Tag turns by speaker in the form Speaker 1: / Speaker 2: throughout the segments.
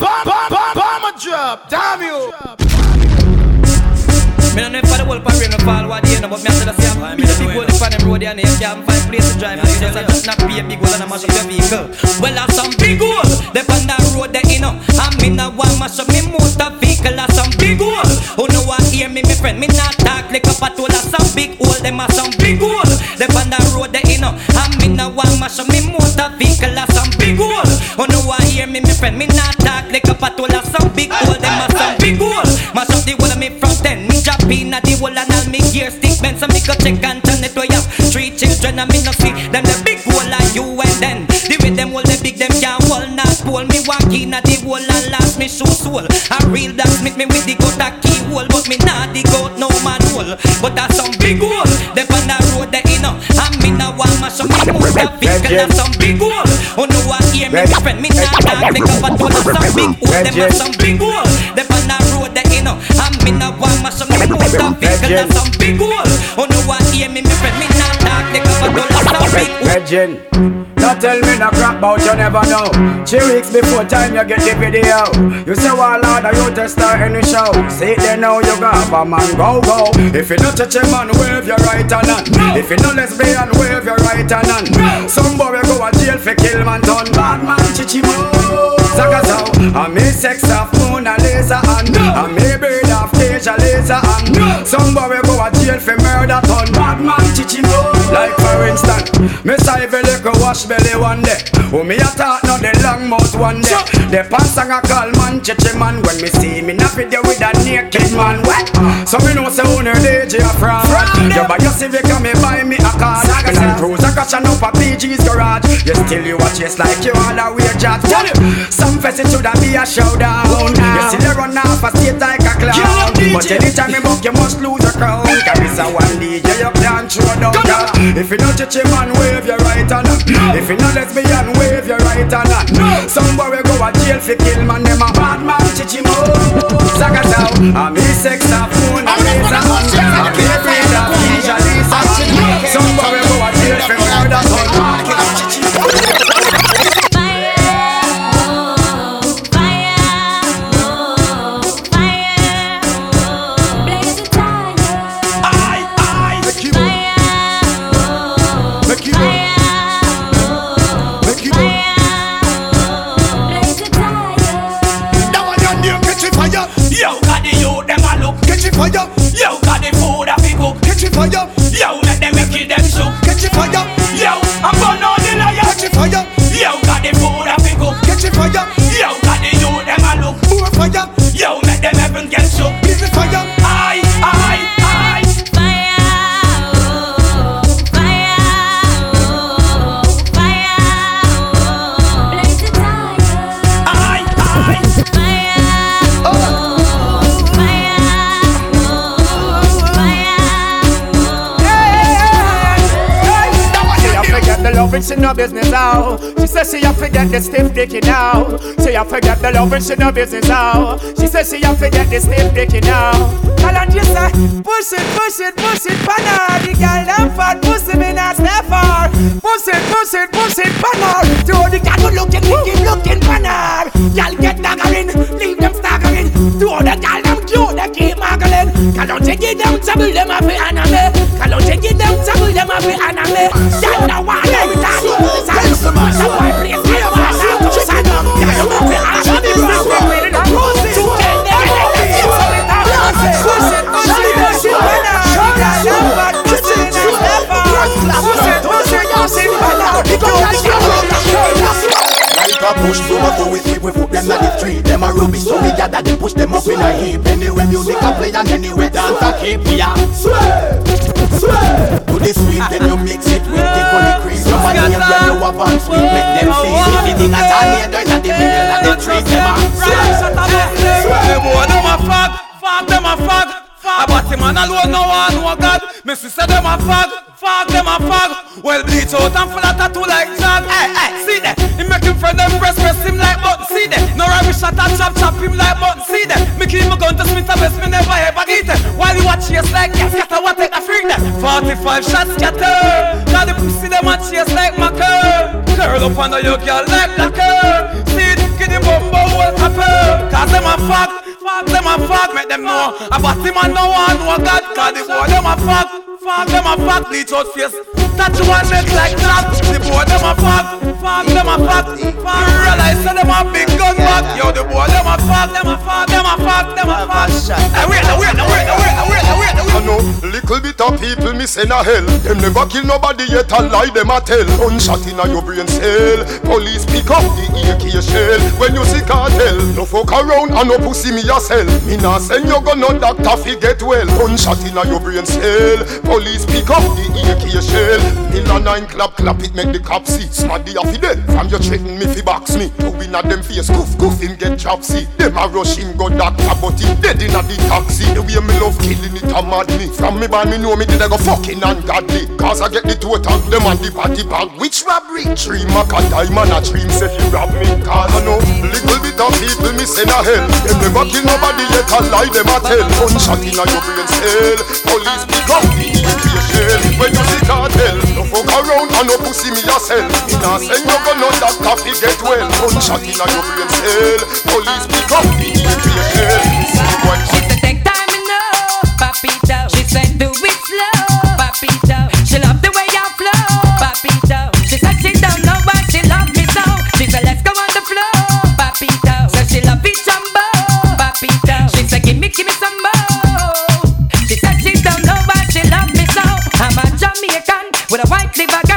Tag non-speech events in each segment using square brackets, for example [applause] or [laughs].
Speaker 1: bomb, bomb, bomb, bomb, drop. Damn you.
Speaker 2: Me no know if the whole parade no fall what day no, but me a tell you say I'm the big hole in the road and you can't find place to drive. You just a just not be a big hole and a mash up your vehicle. Well, I some big hole, they on that road there, you know. I me no want mash up me motor vehicle, I some big hole. Who know what hear me, me friend, me not talk like a patrol, I some big hole, them a some big hole. They on that road there, you know. I me no want mash up me motor vehicle, I some big hole. Hear me, me friend, me not talk like a patola, some big hole, them a some big hole. Mash up the whole of me front end, me drop in at the wall and all me gear stick men so me go check and turn it way up. Three children and me no see them the big hole like you and then the way them hold the big them can't hold not pull me walk in at the wall and last me shoe soul. A real blacksmith me with the got a key hole but me not the goat no man hole. But that's some big hole. And me no want mash up me motor vehicle that's some big hole. Oh no I hear me friend me not talk make up a toll some big hole. Them have some big hole. They on the road they you know and me no want mash up me motor vehicle that's some big hole. Oh no I hear me friend me not talk make up a toll some big hole.
Speaker 3: Don't tell me no crap about you never know. Three weeks before time you get the video. You say well Lord, you just start any show. See they know you got a man go go. If you don't touch a man, wave your right hand on. If you don't lesbian, wave your right hand on. Some boy go a jail for kill man done. Bad man chichimo. Zagazow. I me sex off Mona Lisa and I me bird off Deja Lisa and Some boy go a jail for murder done. Bad man chichimo. Like for instance, me if you go wash belly one day. Oh me a talk now the long mouth one day. The pants a call man chichi man when me see me na video with a naked man. What? So me know say owner DJ a fraud. You buy your Civic and me buy me a car. Me Land Cruiser cashing up a PG's garage. You still you watch chase like you all a weird chat. Some fest shoulda be a showdown. You still you run off a state like a clown. But anytime me buck you must lose a crown. Cause this a one DJ you can't throw down. If you don't chichi man wave your right hand. If you not lesbian, wave your right hand. No. Some boy go a jail for kill man, them a bad man, chichi mo. Zagatao, I me sex a loving, she no business out. She says she a forget the stiff dicky now. Say I forget the loving, she no business out. She says she a forget the stiff dicky now. Tell her just say, push it, push it, push it, pana. The girl them fat, pussy me not stay far. Push it, push it, push it, pana. To the girl who looking, looking, looking, pana. Girl get staggering, leave them staggering. To the girl them cute, don't you give them trouble, them a fi anime. Don't you give them trouble, them up. Fi anime, bro. We're in a pussy. To get them, push it, push it, push it, banana. Y'all know
Speaker 4: Like a push. Broom so we see we put them at the street. Them a rubbish so we gather them push them up in a heap. Anyway music a play and anyway dance a keep Yeah, swear, swear To the sweet then you mix it with the holy cream. Somebody here when you have on sweet make them see. Anything at all here there's a the middle of the tree Them a swear,
Speaker 5: Them boy, them a fag, fag, them a fag, fag. bought him man alone no one know God. Me sister them a fag, fag, them a fag. Well bleach out and of tattoo like jag. Hey, hey, see that? He make him friend them press, press him like button. See that? No rubbish shot and chop, chop him like button. See that? Me keep my gun to Smith and West, me never ever eat it. While you watch chase like gas, scatter what take a freak that. 45 shots scatter. Now the pussy them a chase like maca. Curl up under your girl like blacker. See it, get the bumbo well tapper. fuck, fuck them a fuck, make them know. About him and no one know God, cause the boy them a fuck, fuck them a fuck, bleach out face. Touch one neck like that, the boy them a fuck, fuck them a fuck. Fuck realize say them a big gun back, yo the boy them a fuck, them a fuck, them a fuck, them a fuck. Hey wait, I wait, I wait, I wait, wait, wait, wait, wait.
Speaker 6: I know little bit of people me send a hell. Them never kill nobody yet a lie them a tell. Gunshot inna your brain cell. Police pick up the AK shell. When you see cartel, no fuck around and no pussy me a sell. Me nah send you go no doctor fi get well. Gunshot inna your brain cell. Police pick up the AK shell. Mill a nine clap clap it make the cop see. Smaddy a fi dead. From you threaten me fi box me. Win at them face goof goof him get chopsy. Them a rush him go doctor but him dead inna the taxi. The way me love killing it a mad me. From me born me know me did I go fucking ungodly. Cause I get the two attack them on the body bag. Which robbery? Three mac a diamond a dream say you rob me. Cause I know little bit of people me send a hell. Them never kill nobody yet a lie them a tell. Gunshot inna your brain cell. Police the AK shell. When you see cartel, no fuck around and no pussy me a sell. Me nah send you go no doctor fi get well. Gunshot inna your brain cell. Police the AK shell.
Speaker 2: She said take time know, papito. She said do it slow, papito. She love the way I flow, papito. Give me, some more. She said she don't know why she love me so. I'm a Jamaican with a white liver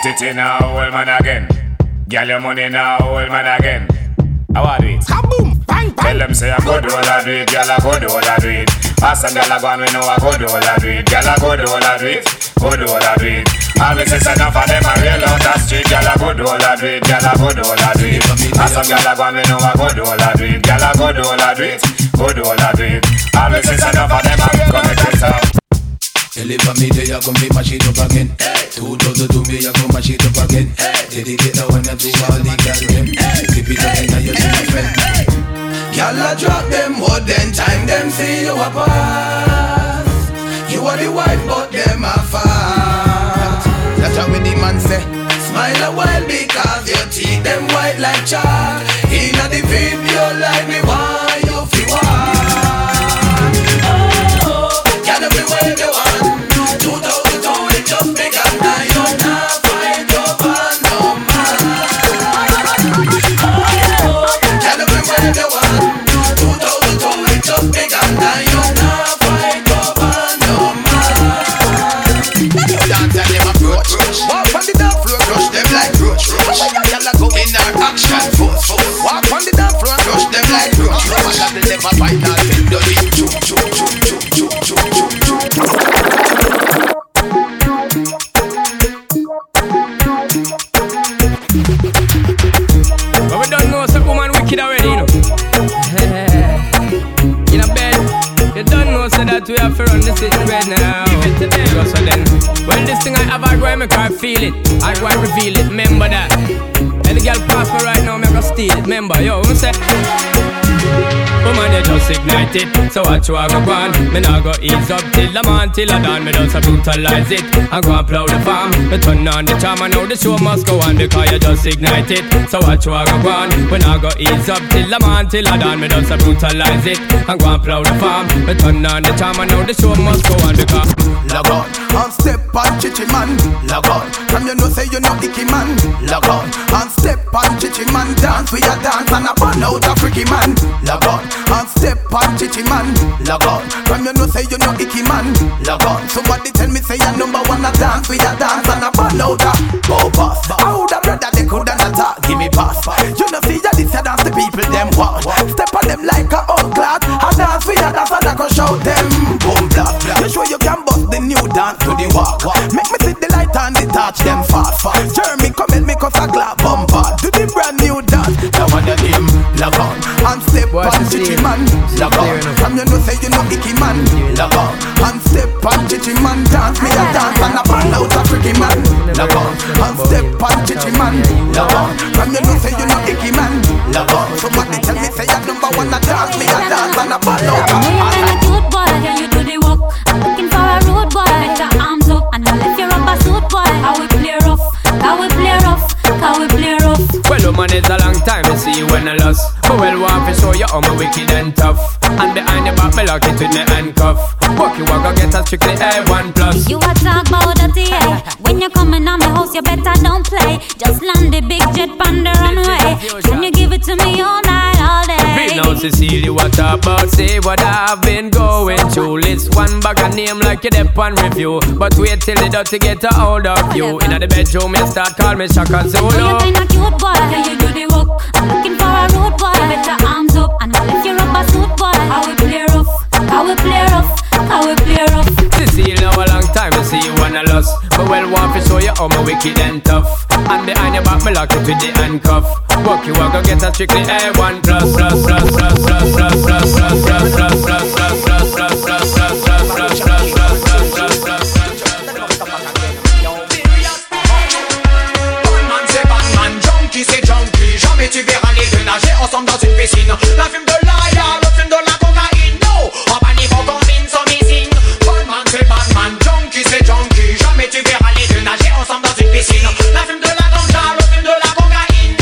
Speaker 7: Stiff titty now, old man again. Girl your money now, old man again. How are it?
Speaker 8: Kaboom, bang, bang.
Speaker 7: Tell them say I go do all I do it, I go do all I do it. Ask some girl I go and we know I go do all I do it, I go do all I do it, go do all I do it. Always say enough of them a real on the street, girl I go do all I do it, I go do all I do it. Ask some girl I go and we know I go do all I do it, I go do all I do it, go do all I do it. Always say enough of them a come and twist up.
Speaker 4: Deliver me there, you gon' be mash it up again. Two thousand to me, you gon' mash it up again. Dedicate that one to all the girls them. Keep it up in your my friend. Y'all a drop them more then time, them see you apart. You are the wife, but them a fat. That's how the man say. Smile a while because your teeth them white like chalk. Inna the video like me why you fi walk. Can everywhere you want. 2002 never find out till the deep. Choo, choo, choo, choo, choo, choo, choo, choo. But we don't know some woman wicked already, you. [laughs] In a bed, you don't know so that
Speaker 9: we have to run this in bed now. Give it to them. So then, when this thing I have, I go and make her feel it. I go and reveal it. Remember that. And the girl pass me right now, me her steal it. Remember, yo, who say? Woman, you just ignite it. So what you a go on? Me nah go ease up till the man till I done. Me just a brutalize it. I go and plow the farm. Me turn on the charm and now the show must go on because you just ignite it. So what you a go on? Me nah go ease up till the man till I done. Me just a brutalize it. I go and plow the farm. Me turn on the charm and now the show must go on because.
Speaker 4: Log on, and step on chichi man. Log on, from you know say you know icky man. Log on, and step on chichi man. Dance with your dance and a burn out a freaky man. Log on, and step on chichi man. Log on, from you know say you know icky man. Log on, somebody tell me say you number one a dance with your dance and a burn out a go. How name
Speaker 9: like you dep on review. But wait till the dirty get a hold of you. In the bedroom, you start call me Shaka
Speaker 10: Oh, you
Speaker 9: Zulu.
Speaker 10: kinda cute boy, can you do the work? I'm looking for a rude boy. Put your arms up and I'll lift your rubber suit boy. How we play rough, how we play rough, how we play rough.
Speaker 9: Cecilia, now a long time to see you I lost. But well, want to show you how me wicked and tough. And behind your back, me lock it with the handcuff. Walk you walk, go get a strictly A1 plus plus plus plus plus plus plus plus plus plus plus plus plus plus plus
Speaker 7: La fume de l'aïa, le fume de la cocaïne. No, en panique on combine son missing Batman c'est Batman, Junkie c'est Junkie. Jamais tu verras les deux nager ensemble dans une piscine. La fume de la ganja, le fume de la cocaïne.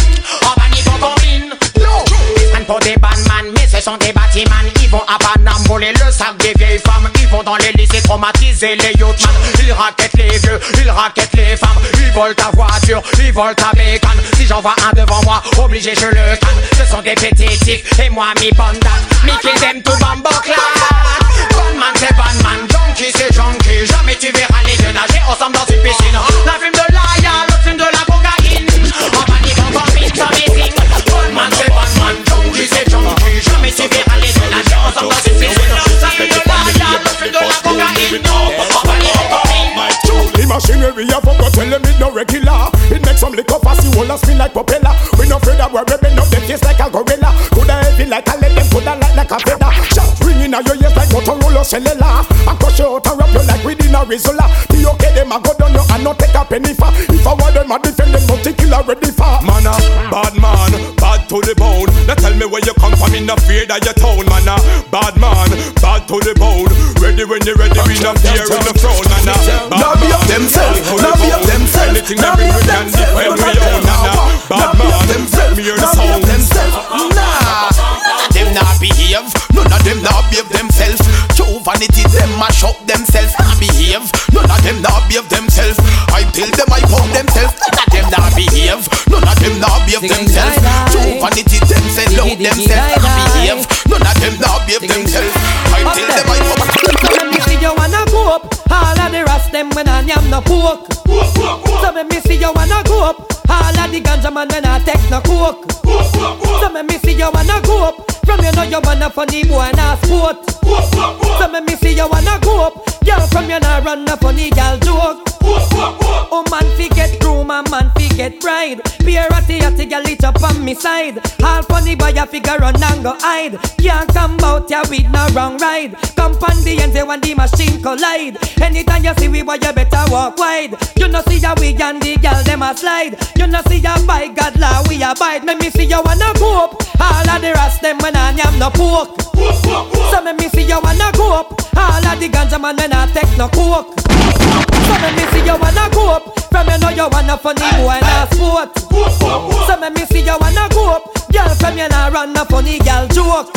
Speaker 7: En panique on combine No, prennent pour des Batman mais ce sont des bâtiments Ils vont à Paname voler le sac des vieilles femmes. Ils vont dans les lycées traumatiser les yachtman Ils raquettent les vieux, ils raquettent les femmes volent ta voiture, ils volent ta bécane. Si j'en vois un devant moi, obligé je le canne Ce sont des pétitifs et moi mi bandane Mickey them tout bambocla Batman c'est Batman, Junkie c'est Junkie. Jamais tu verras les deux nager ensemble dans une piscine. La fume de l'aïa, le fume de la cocaïne. En combine sans meeting Batman c'est Batman, Junkie c'est Junkie. Jamais tu verras les deux nager ensemble dans une piscine
Speaker 11: Machinery I forgot tell them it no regular. It makes some liquor fast, you wanna spin like propeller. We no afraid that we're ripping up the face like a gorilla. Coulda heavy like a lead, them coulda light like a feather Shot ringing out your ears like Motorola cellular. I crush you out and wrap you like within a Rizzola The okay them a go down you and not take a penny for. If I want them a defend them, but kill ready for.
Speaker 12: Man a bad man, bad to the bone. Now tell me where you come from, in the fear that your town, man a bad man, bad to the bone. Ready when you ready, we not fear in the throne, man a bad
Speaker 4: up
Speaker 12: man,
Speaker 4: themselves,
Speaker 12: bad to the
Speaker 4: now be up
Speaker 12: bone.
Speaker 4: themselves,
Speaker 12: Anything
Speaker 4: now
Speaker 12: that we
Speaker 4: up
Speaker 12: can defend
Speaker 4: themselves,
Speaker 12: we own, man a bad man. Let me hear the
Speaker 4: now be
Speaker 12: sound.
Speaker 4: themselves. Nah, them not behave. None of them not behave themselves. True vanity, them mash up themselves. Not behave. None of them not behave themselves. I tell them I pump themselves. None of them not behave. None of them not behave themselves. True vanity, them sell out themselves. Not behave. None of them not behave themselves. I tell them I pump.
Speaker 13: So when me see you wanna go up, all of the rest them when I am no pork. So when me see you wanna go up, all of the ganja man when I take no coke. So when me see you wanna go up, from you know you wanna funny boy and a sport. So when me see you wanna go up, girl from you nah run a funny girl joke.
Speaker 14: Oh man fi get groom and man fi get bride Pure ratty ratty gal lit up on me side. All funny boy a figure run and go hide. Can't come bout ya with no wrong ride. Come pon the end when the machine collide. Anytime you see we boy you better walk wide. You know see ya we and the gal them a slide. You know see ya by God law we abide. Let me see you wanna go up. All of the rest them when I am no pork So let me see you wanna go up. All of the ganja man when I take no coke. So me you wanna funny boy na sport. So me me see you wanna go up. Girl from you nah run a funny girl joke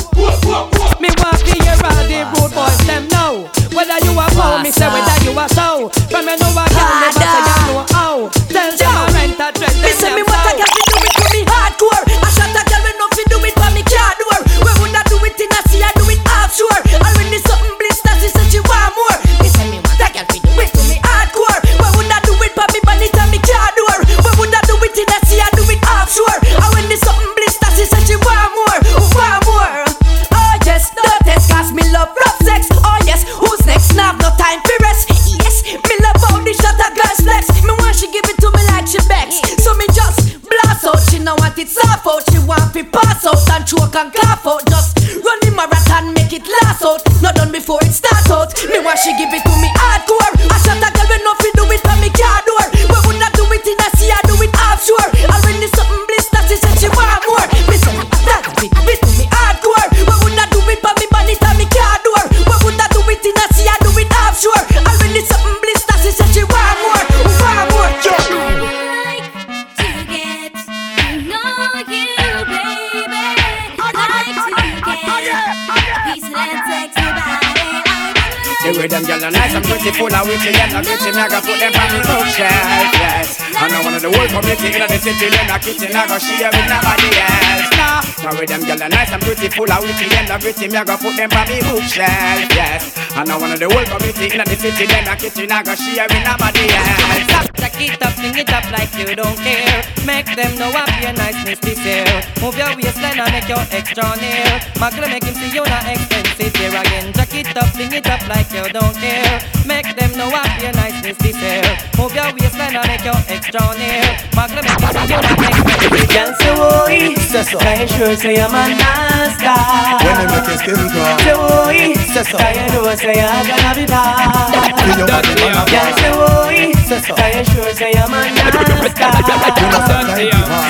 Speaker 3: bookshelf, yes And I one of the whole community in the city Them a kitchen I go share with nobody else Nah, the rhythm girl are nice and beautiful and witty and a gritty Me I go put them on me bookshelf, yes And I one of the whole community in the city Them a kitchen I go share with nobody else
Speaker 2: Jack it up, fling it up like you don't care. Make them know up your niceness this year. Move your waistline and make your extra near. Magle make him see you not expensive here again. It fling it up like you don't care. Make them know up your niceness this year. Move your waistline and make your extra near. Magle make him see you not expensive.
Speaker 15: Girl say oi, say so. Can you sure say I'm a nasty?
Speaker 16: When they make your skin crawl.
Speaker 15: Say oi,
Speaker 16: Say so.
Speaker 15: Can you know say I'm gonna be bad?
Speaker 16: Feel your body man a
Speaker 15: Girl say oi,
Speaker 16: Say so.
Speaker 15: Can you sure say I'm a nasty?
Speaker 16: You know some time to pass.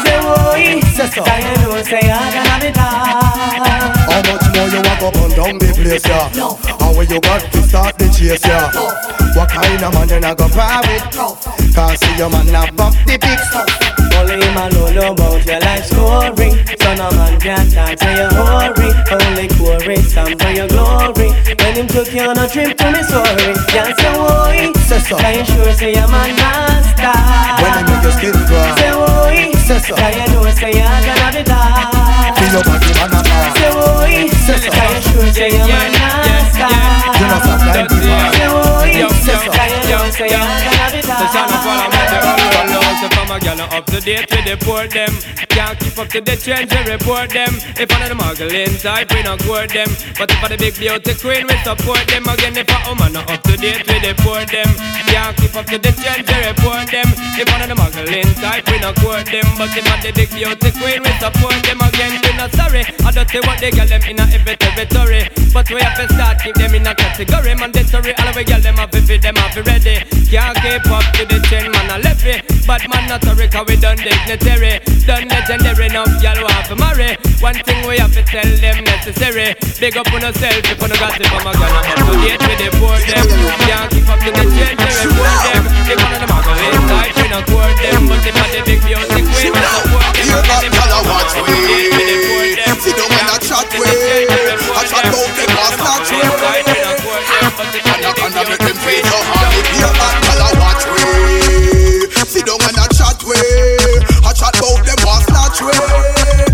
Speaker 15: Say oi,
Speaker 16: Say so.
Speaker 15: Can you know say I'm gonna be bad?
Speaker 16: How much more you walk up and down the place, yeah? And when you got to start the chase, yeah? What kind of man then I go par with? Can't see your man have up the pics.
Speaker 15: Only him alone know about your life story So no man can talk to your hurry Only chorus stand for your glory When him took you on a trip to Missouri Can't say why
Speaker 16: Say so.
Speaker 15: Can you sure say I'm a master
Speaker 16: When they make your skin crawl.
Speaker 15: Say why. Can you know say you're gonna be
Speaker 16: Feel your body man a pass.
Speaker 15: Say why
Speaker 16: Say so.
Speaker 15: Can you sure say I'm a master
Speaker 16: You know some time to pass.
Speaker 15: Say why Say
Speaker 9: yo,
Speaker 15: Can you
Speaker 9: show
Speaker 15: say you're gonna be
Speaker 9: So shine up all
Speaker 15: bad
Speaker 9: about the now So from a gal up to date with the poor them. Can't keep up to the trends we report them. If of the muggling type we not court them. But if for the big beauty queen we support them. Again if I'm a not up to date with the poor them. Can't keep up to the trends we report them. If of the muggling type we not court them. But if for the big beauty queen we support them. Again we not sorry. I don't say what they gal them in a every territory. But we have to start keep them in a category. Mandatory all of we gal them have fit them have to ready. Can't keep up to the trend man a left it. But man not sorry cause we done dignitary Done legendary enough y'all want to marry. One thing we have to tell them necessary. Big up on yourself if no got it from a gun Up to date with the poor them. Can't keep up to the trend we report them. One of them are going inside we not court them. But if I the big music we support them.
Speaker 4: You got
Speaker 9: If
Speaker 4: color
Speaker 9: one
Speaker 4: watch
Speaker 9: of them. Are going with the poor them.
Speaker 4: And a chat way. I chat about the past not way. Anaconda make them feel so hard. If you Sit down and a chat way. I chat about them past not way.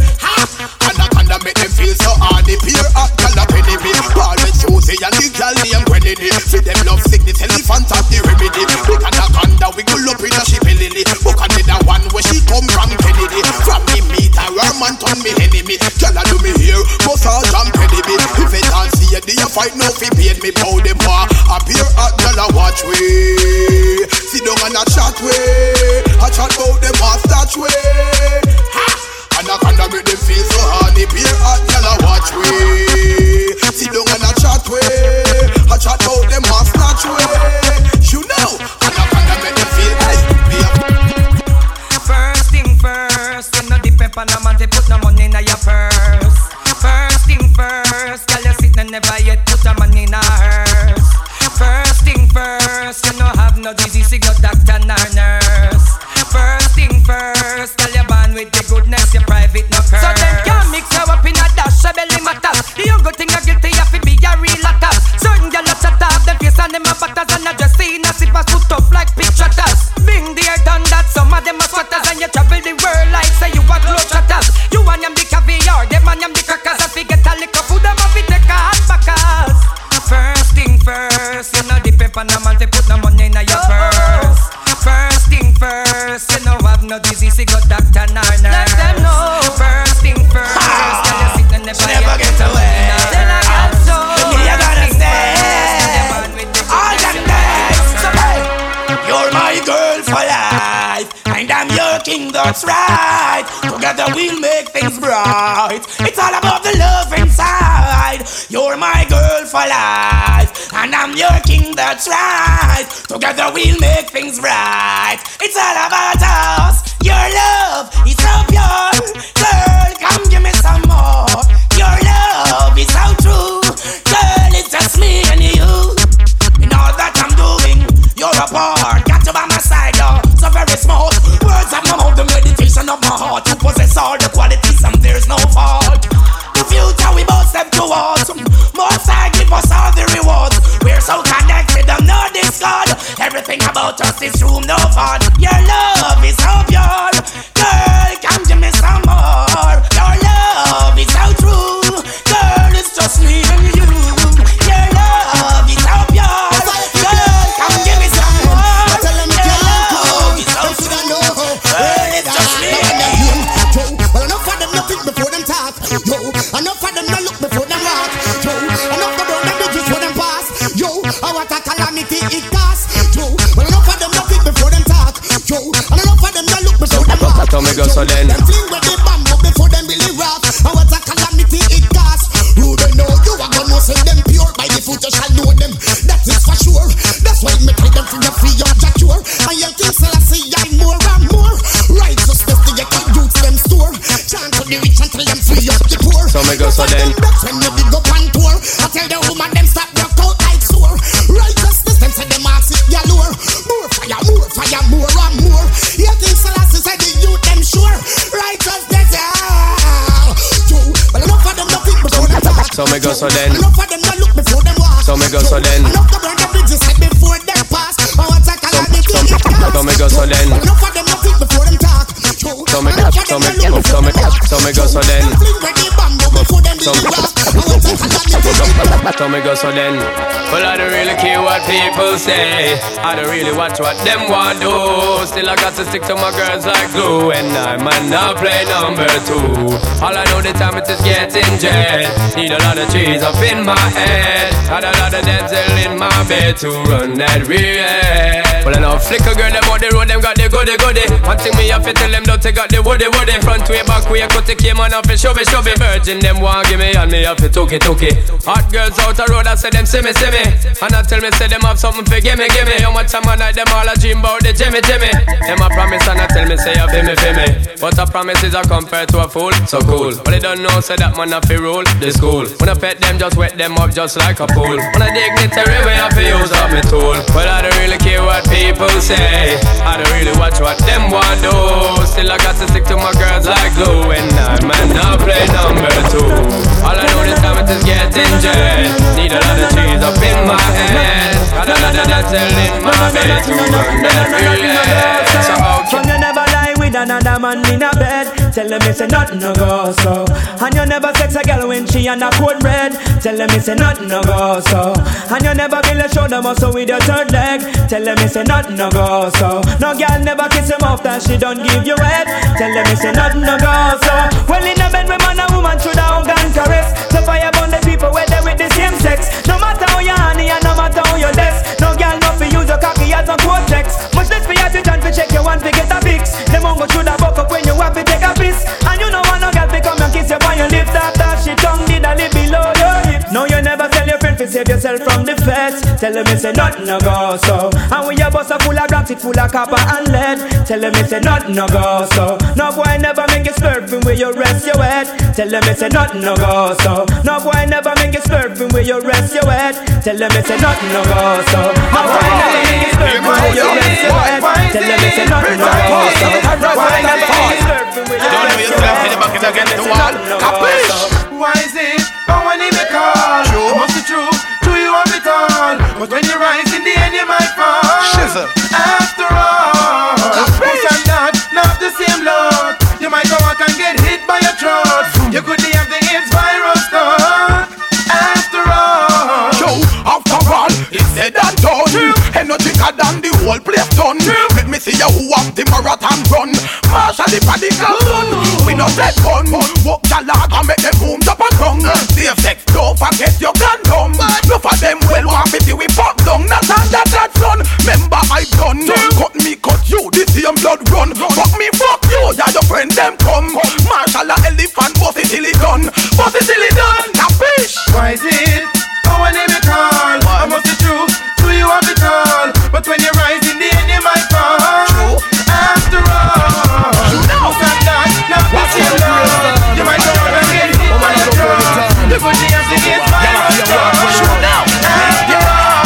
Speaker 4: Anaconda make them feel so hard. If you hot color penny me. Paul with Susie and the girl named Grenady. See them love sickness, elephant have the remedy. Big anaconda we go up in a ship lily. Book another one where she come from Kennedy. From me meet her, her man turn me enemy. Girl I do me here, massage and penny me. If it all see do you fight no fi pain me? Bow them far. Appear at I watch we.
Speaker 2: Sit down and a chat way. A chat about them off that way. Ha! And I kinda make them feel so horny. Beer hot, gyal a watch way. Sit down and a chat way. A chat about them off that way.
Speaker 17: That's right. Together we'll make things bright. It's all about the love inside. You're my girl for life, and I'm your king. That's right. Together we'll make things right. It's all about us. Everything about us is true, no fault. Your love is so
Speaker 18: say. I
Speaker 9: don't really watch what them want do. Still, I got to stick to my girls like glue. And I might not play number two. All I know the time it is getting jet. Need a lot of trees up in my head. Had a lot of dental in my bed to run that real. Well, I know flicker girl, them on the road, them got the goody goody. One thing me have to tell them, don't they got the woody woody. Front way, back way, cut the came on off and show me, show me. Virgin, them want give me, and me have to took it, took it. Hot girls out the road, I say them see me, see me. And I tell me, say them have something for gimme, gimme. How much time I night, them all a dream about the Jimmy, Jimmy. Them a promise, and I tell me, say you feel me, feel me. But a promise is a compared to a fool, so cool. But they don't know, say that man have to rule the school. When I pet them, just wet them up just like a pool. When I dignitary I feel use up my tool. But I don't really care what people say. I don't really watch what them want do. Still, I got to stick to my girls like glue. And I man not play number two. All I know this time is getting jet. Need a lot of cheese up in my head. Got a lot of dental in my bed to run that So
Speaker 19: another man in a bed. Tell them it's a nothing no go so. And you never sex a girl when she on a cold red. Tell them it's a nothing no go so. And you never build a shoulder muscle with your third leg. Tell them it's a nothing no go so. No girl never kiss him off that she don't give you head. Tell them it's a nothing no go so. Well in a bed with man and woman should have gun caress. So fire burn the people where they with the same sex. No matter how you honey and no matter how you less. No girl no fi use your cocky as you don't feel check your once we get a cortex. Much what should I buck up when you have it? Wet. Tell them it's a nothing no go so. And when your bus a full of rocks, it full of copper and lead. Tell them it's a nothing no go so. No boy never make you slurping where you rest your head. Tell them it's a nothing no go so. No boy never make you slurping where you rest your head. Tell them it's a nothing no go so. No boy never make you slurping where you rest your head. Tell them it's a nothing no go so. No boy never make you slurping where you rest your head.
Speaker 20: Why is it? But when you rise in the end, you might fall.
Speaker 21: Shizzle.
Speaker 20: After all, who's and that, not the same load. You might go out and get hit by a truck. Hmm. You could have the AIDS virus done. After all,
Speaker 4: Yo, after all, it's said and done. Ain't no thicker than the whole place done. Let me see you who have the marathon run. Marshall the radical son. We no set gun. Walk your and them come. Marshall a elephant, bust it till he done. Bust it till he done. Capish?
Speaker 20: why is it? Oh, when he may call. I must be true. Do you have it all? But when you rise in the end, you might fall. True. After all, who's and that, not the same load. You might go out and get hit oh, by a truck. You could have the AIDS virus done. After all.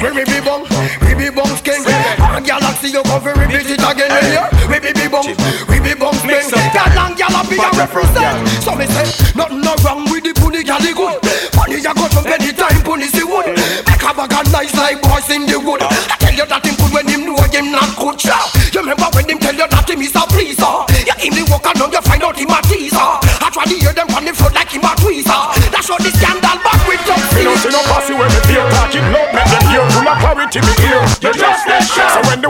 Speaker 21: We be be bum, we be bum skin. A galaxy you come fi repeat it again. Yeah. We be be bum, gal a a represent. So me say nothing no wrong with the pony gal good. Ya go from anytime pony see wood. Make a bag of nice like boys in the wood. I tell you that him good when him know him not good. Shout. You remember when him tell you that him is a pleaser. You him the work and now you find out him a teaser. I try to hear them from the front like him a tweezer. That's what the scandal back with your
Speaker 11: Me no see no fussy when me feel talking loud Make them hear full of clarity me ear You just that sharp So when the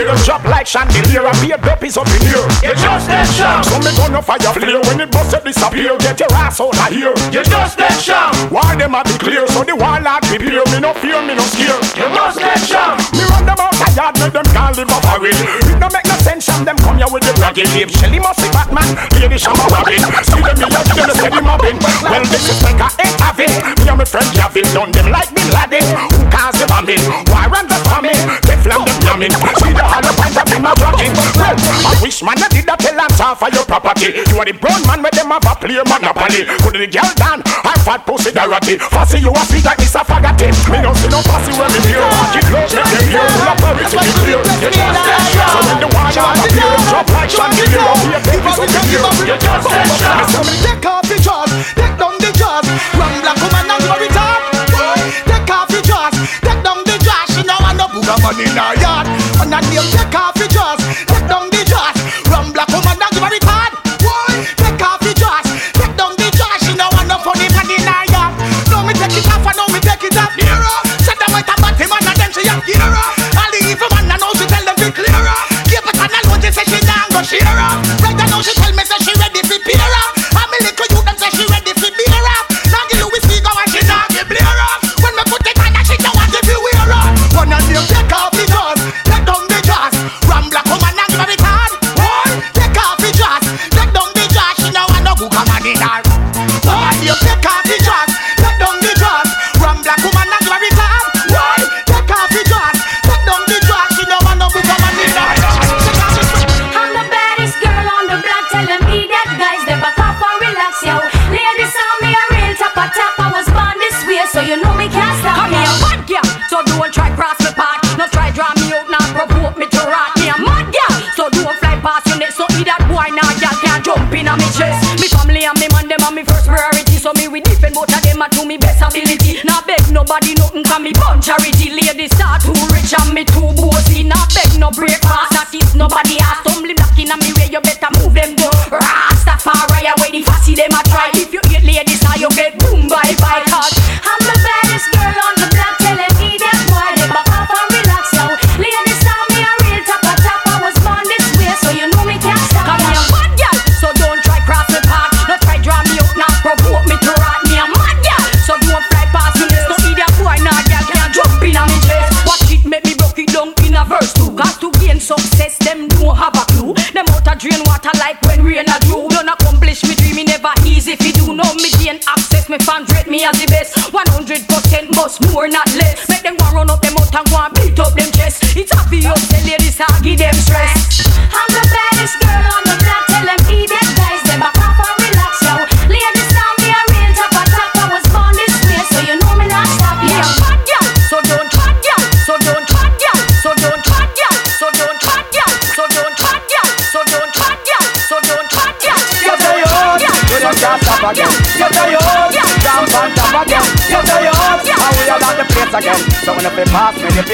Speaker 11: appear drop like chandelier And beard up is up in here You just that sharp So me gonna fire flare When it bust it disappear Get your ass out of here. You just that sharp Why them a be clear So the wall on prepare Me no fear, me no scare. You just that sharp Me run them out of yard Make them can't live off a ring It no make no sense And them come here with the ragged Leave Shelly must be Batman Lady Shamma Robin. See them me out Them a steady mobbing. Well this is like a ain't have it Me and my friend Javin Done them like Bin Laden. Who cause the bombing Why run the famine Teflon them yamming Wish man I did that tell and for your property. You are the brown man Where them have a play monopoly. Could the girl down I fat pussy Dorothy Fussy you a sweet like Mr. Faggoty. Me no see no fussy when me hear Watch it close Make them hear. Parity me clear You just that So when the wall on appear Drop like chandelier Up here baby so you just that
Speaker 21: say take off the jaws, take down the jaws. Run black woman and you retard. Take off the jaws, take down the jaws. She know I no booga man in her yard. And I name take off in her. One of them take off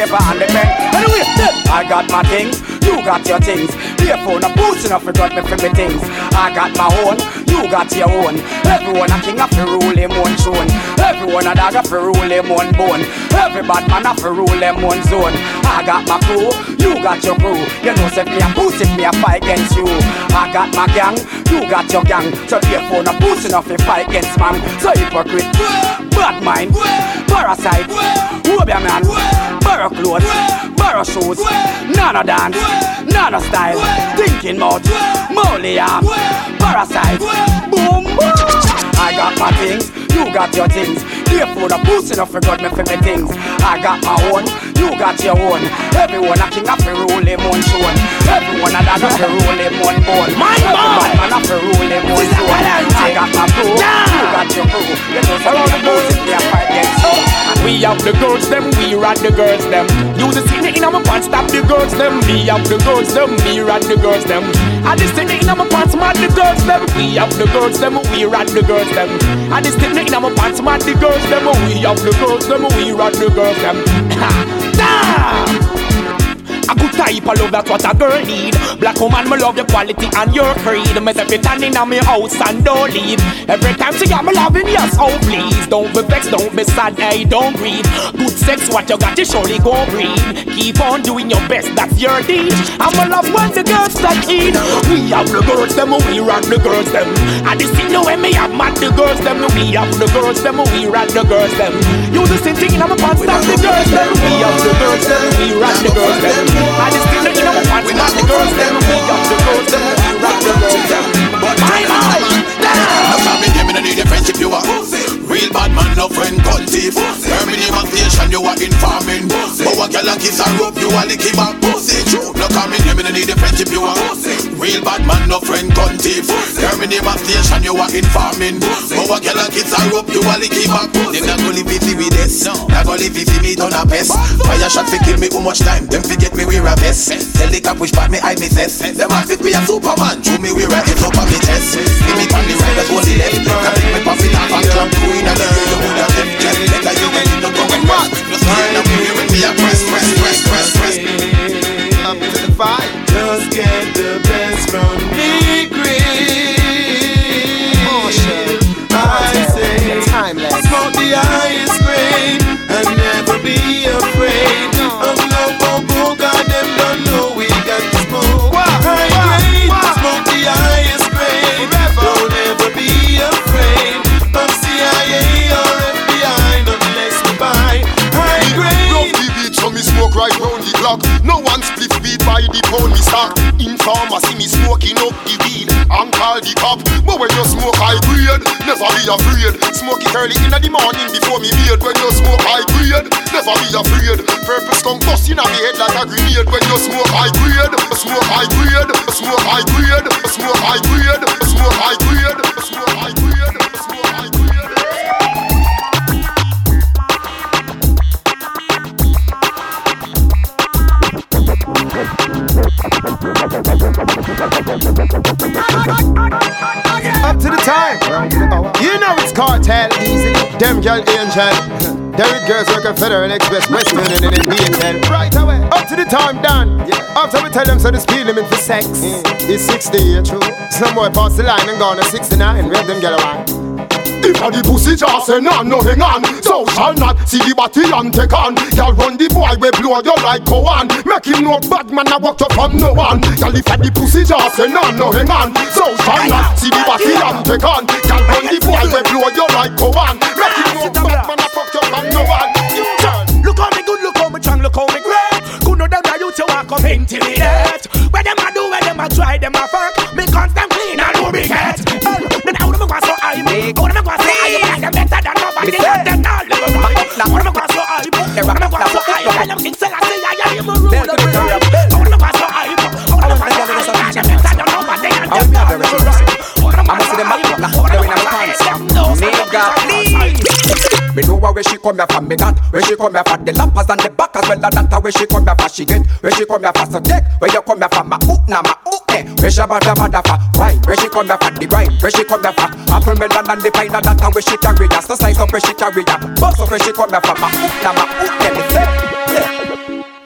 Speaker 3: paper and the pen. Anyway, I got my things, you got your things. Therefore, no boots enough, got me for me things. I got my own, you got your own. Everyone a king of the rule him own tune. Everyone a dog of the rule him own bone. Every bad man of the rule him own zone. I got my crew, you got your crew. You know, say me a if me a fight against you. I got my gang, you got your gang. So therefore, no boots enough to fight against man. So hypocrite, bad mind, parasite, Robia man, borrow clothes, borrow shoes, none dance, none style, thinking about molly arm, parasite, boom boom. I got my things, you got your things. Therefore, the boots enough for God me for me things. I got my own, you got your own. Everyone a king of the rule him on tune. Everyone a dog of the rule him own bone. My Every man of the rule him own zone. I got my crew, you got your crew. You know, so the boots if they fight you.
Speaker 22: We have the girls them, we run the girls them. You the see in my pants, stop the girls them. Me have the girls them, me run the girls them. And this thing in my pants, mad the girls them. We have the girls them, we run the girls them. And this thing in my pants, mad the girls them. We have the girls them, we run the girls them. A good type of love, that's what a girl need. Black woman, me love your quality and your creed. Me say fi stand in my house and don't leave. Every time she got me loving, yes, oh please. Don't be vexed, don't be sad, hey, don't grieve. Good sex, what you got, you surely go breed. Keep on doing your best, that's your deed. I'ma love when the girls start in. We have the girls, them, we run the girls, them. And this thing, the way me have mad the girls, them. We have the girls, them, we run the girls, them. You the same thing in my pants, the girls, them. We have the girls, them, we run the girls, them. This thing, you know, stop the girls, them. We have the girls, them, run the girls, them. My man,
Speaker 4: Real bad man, no friend, gun thief. Terminate station, you are informing. But what girl and kiss her up, you are licky back pussy. True, no family name, no need a friendship, you are Real bad man, no friend, gun thief. Terminate station, you are informing. But what girl and kiss her up, you are licky back pussy. Them not gonna live it with this Not gonna live it with me, done a best Fire shot fi kill me, how much time. Them forget me wear a vest Tell the cap which part me hide me cess Them a fit me a Superman. True me wear a head up on me chest. Give me on the right, that's what the left. Can make me pop it off and jump Queen and Just with me press, press, press, press,
Speaker 20: the. Just get the best from me,
Speaker 6: Informer see me smoking up the weed and call the cop. But when you smoke high grade, never be afraid. Smoke it early in the morning before me beard. When you smoke high grade, never be afraid. Purple skunk bust in my head like a grenade. When you smoke high grade, smoke high grade, smoke high grade, smoke high grade, smoke high grade, smoke high grade,
Speaker 20: Up to the time. You know it's cartel. easy. Them girl angel. Derek girls working Federal Express, West Union and DHL. Right away. Up to the time, done. After we tell them so the speed limit for sex mm. is 60, yeah, true. Some boy pass the line and gone to 69. Rev them girl around.
Speaker 6: If a the pussy just say no, no hang on. So shall not see the body and take on. Girl run the boy we blow you like go on Make him no bad man I walk up from no one. Girl if a the pussy just say no, no hang on. So shall not see the body and take on. Girl run the boy we blow you like go on Make him no bad man I fuck you from no one.
Speaker 23: Look how me good, look how me strong, look how me great. Good know them now you to walk up death. Where them a do, where them a try, them a fuck. Me constant clean and lubricate. Me say them all never rock up. Now when me go so high, they rock me go so high. Tell them King Selassie I am the ruler. Tell them King Selassie I am the ruler. I want to tell them something. I don't know what they are. I will be very serious. I'ma see them back up now. They're in our pants. Nigga, please.
Speaker 22: Me know where she come here from, me that Where she come here from, the lampers and the back as well as that Where she come here from, she get Where she come here from, so take Where you come here from, my hook now, my where she bada bada for wine Where she come for the rhyme Where she come for Apple melon and the pine and that Where she carry ya. So size up where she carry ya. Bust up where she come for my hook now my hook say yeah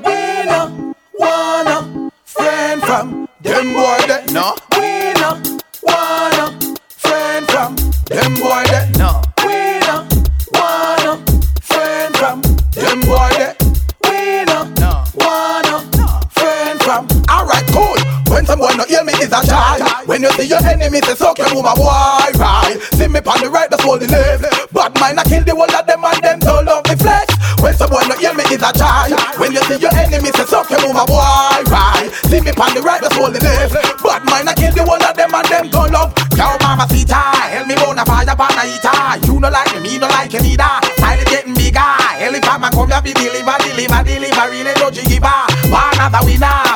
Speaker 4: We no wanna friend from them boy that no When you see your enemy, say suck your mama boy right. See me on the right, that's all the left. But mine I kill the whole of them and them don't love the flesh. When someone no hear me is a child. When you see your enemy, say suck your mama boy right. See me on the right, that's all the left. But mine I kill the whole of them and them don't love. Yo, mama sita, help me bona fire pana eater. You no like me, me no like you neither. Is getting bigger. Hell if I'm a come here, be deliver, deliver, deliver, really no jiggy bar. One other winner,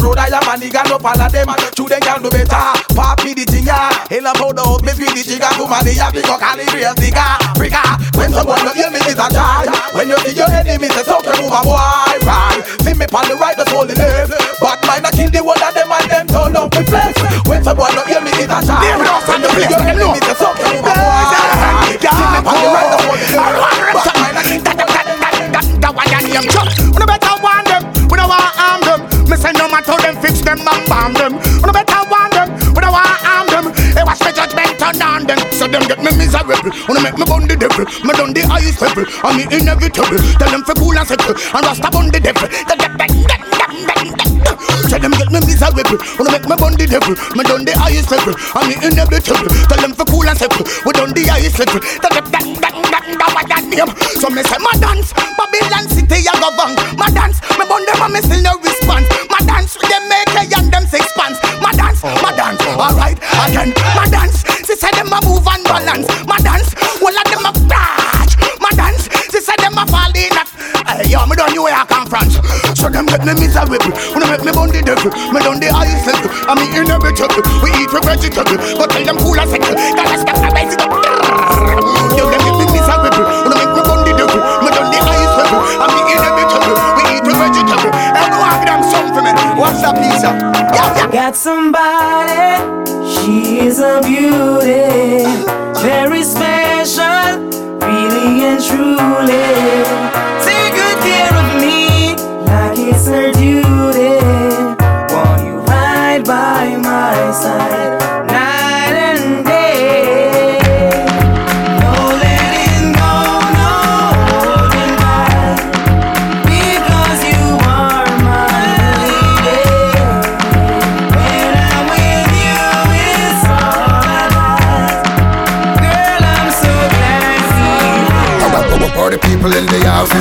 Speaker 4: beat me, check me, brother, I'm a nigga, no of them. Two them can do better. Papi the yeah. Hell about the house, me feel the trigger. To my day, I pick up calibrate digger. Africa, when someone no hear me, is a child. When you see your enemy, say so can move a boy, right? See me on the right, that's all the left. But mine, I kill the one of them and them turn up the flex. When someone no hear me, is a child. When you see your enemy, say so can move a
Speaker 23: fix them and bomb them. No better want them. We no want harm them. Hey, watch me judgment turn on them. So them get me miserable. Wanna make me bun the devil. Me done the highest level. And me inevitable. Tell them for cool and settle. And rasta bun the devil. Bang bang. Tell them get me miserable. Wanna make me bun the devil. Me done the highest level. And me inevitable. Tell them for cool and settle. We done the highest level. Bang bang bang bang. What that name? So me say my dance. Babylon City I go bang. My dance. Me bun them and me still no response. My dance with them make a and them six pants. My dance. Oh. My dance. Alright again. My dance. She said them a move and balance. My dance. All of them a flash. My dance. She said them a fall in. a- Hey, yo, me done you where I come from. So them get me miserable. Wanna make me bun the devil. Me done the level. I mean inevitable. We eat with vegetable. But tell them cool and settle. Gotta the
Speaker 20: Got somebody, she's a beauty, very special, really and truly.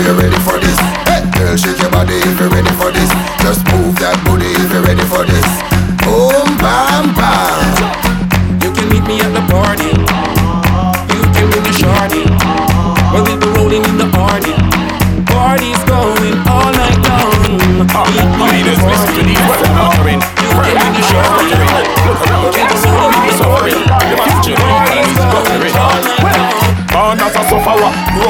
Speaker 20: You
Speaker 24: ready for this? Hey, girl, shake your body if you're ready for this.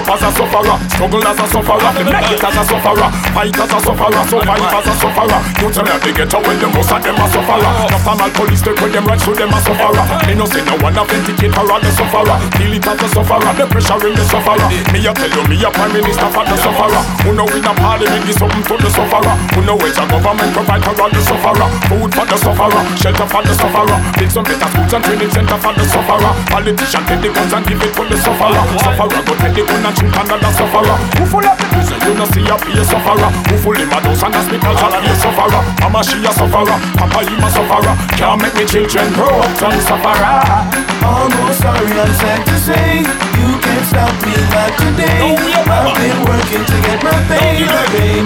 Speaker 11: As a sufferer, struggle as a sufferer, make it as a sufferer, fight as a sufferer, survive as a sufferer. You tell me they get away, the most of them a sufferer. Just a man police take with them right, so them a sufferer. Me no say no one authenticate her the sufferer. Feel it as a sufferer, the pressure in the sufferer. Me a tell you, me a prime minister for the sufferer. Who know in a parliament give something to the sufferer. Who know which a government provide her as the sufferer. Food for the sufferer, shelter for the sufferer. Build some better schools and training center for the sufferer. Politician take the guns and give it to the sufferer. Sufferer go take the gun and another sufferer. Who full of the prison, you know see a be a sufferer. Who full in my house and hospitals and be a sufferer. Mama she a sufferer, Papa him a sufferer. Can't make me children grow up some sufferer.
Speaker 20: Almost sorry, I'm sad to say You can't stop me not today I've been working to get my pay My pay,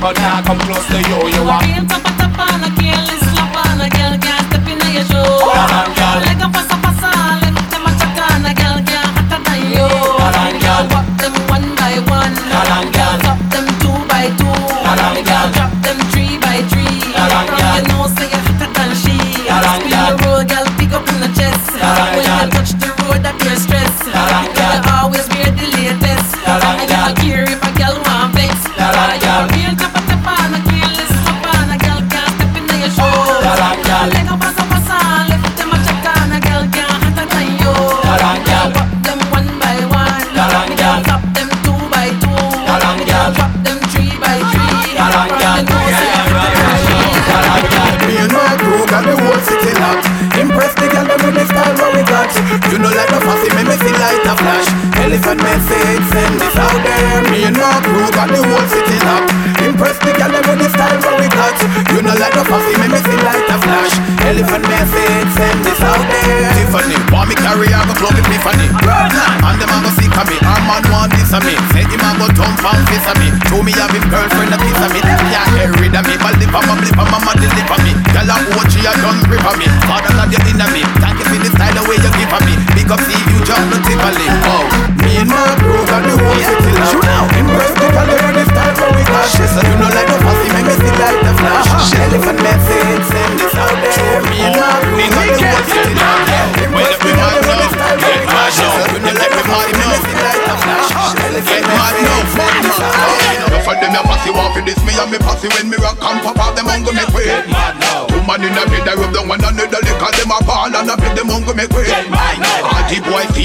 Speaker 25: but can't come close to you You are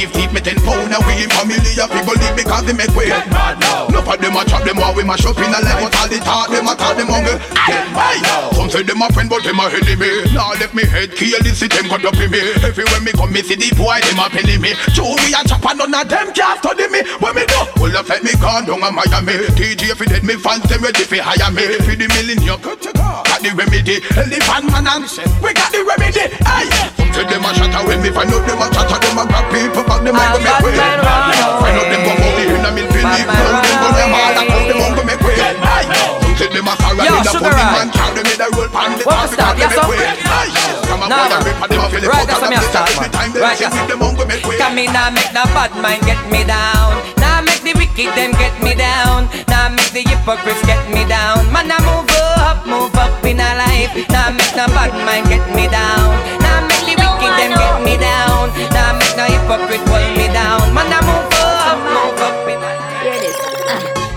Speaker 4: thief thief me ten pound away. Family of people leave because they make way. Get mad now. Enough them a chop them while we mash up in a leg but all the talk them a talk them hunger. Get mad now. Some say them a friend but them a enemy. Now left me head kill this see them cut up in me. Everywhere me come me see the boy them a penny me. Show me a chop and none of them can't study me. What me do? Well if let me gone down a Miami. DJ fi dead me fans them ready fi hire me. Fi the millennium got the remedy. Elephant man and we got the remedy. Aye. Some say them a shatter when me find out them a chatter them a grab people back them a go make way. Find out them go out the in a mill fi leave. Them go them all a out them a go make way. Aye. Some say them a sorrow
Speaker 2: Yo,
Speaker 4: in a
Speaker 2: Sugar
Speaker 4: funny
Speaker 2: Ray.
Speaker 4: man carry me the roll pan the
Speaker 2: What
Speaker 4: top
Speaker 2: was that?
Speaker 4: them
Speaker 2: Yes,
Speaker 4: make
Speaker 2: sir.
Speaker 4: way. Aye. Come a
Speaker 2: Nah,
Speaker 4: boy a
Speaker 2: nah.
Speaker 4: rip and them a feel it
Speaker 2: Right,
Speaker 4: out
Speaker 2: that's
Speaker 4: and
Speaker 2: me
Speaker 4: them
Speaker 2: a start,
Speaker 4: every
Speaker 2: man.
Speaker 4: time them
Speaker 2: Right,
Speaker 4: shit
Speaker 2: that's-
Speaker 4: with them a go make way.
Speaker 2: Come in, now make the bad mind get me down. Now make the wicked them get me down. Now make the hypocrites get me down. Man, I move up, move up in a life. Now make the bad mind get me down. Now make the wicked them get me down. Now make the hypocrite pull me down. Man, I move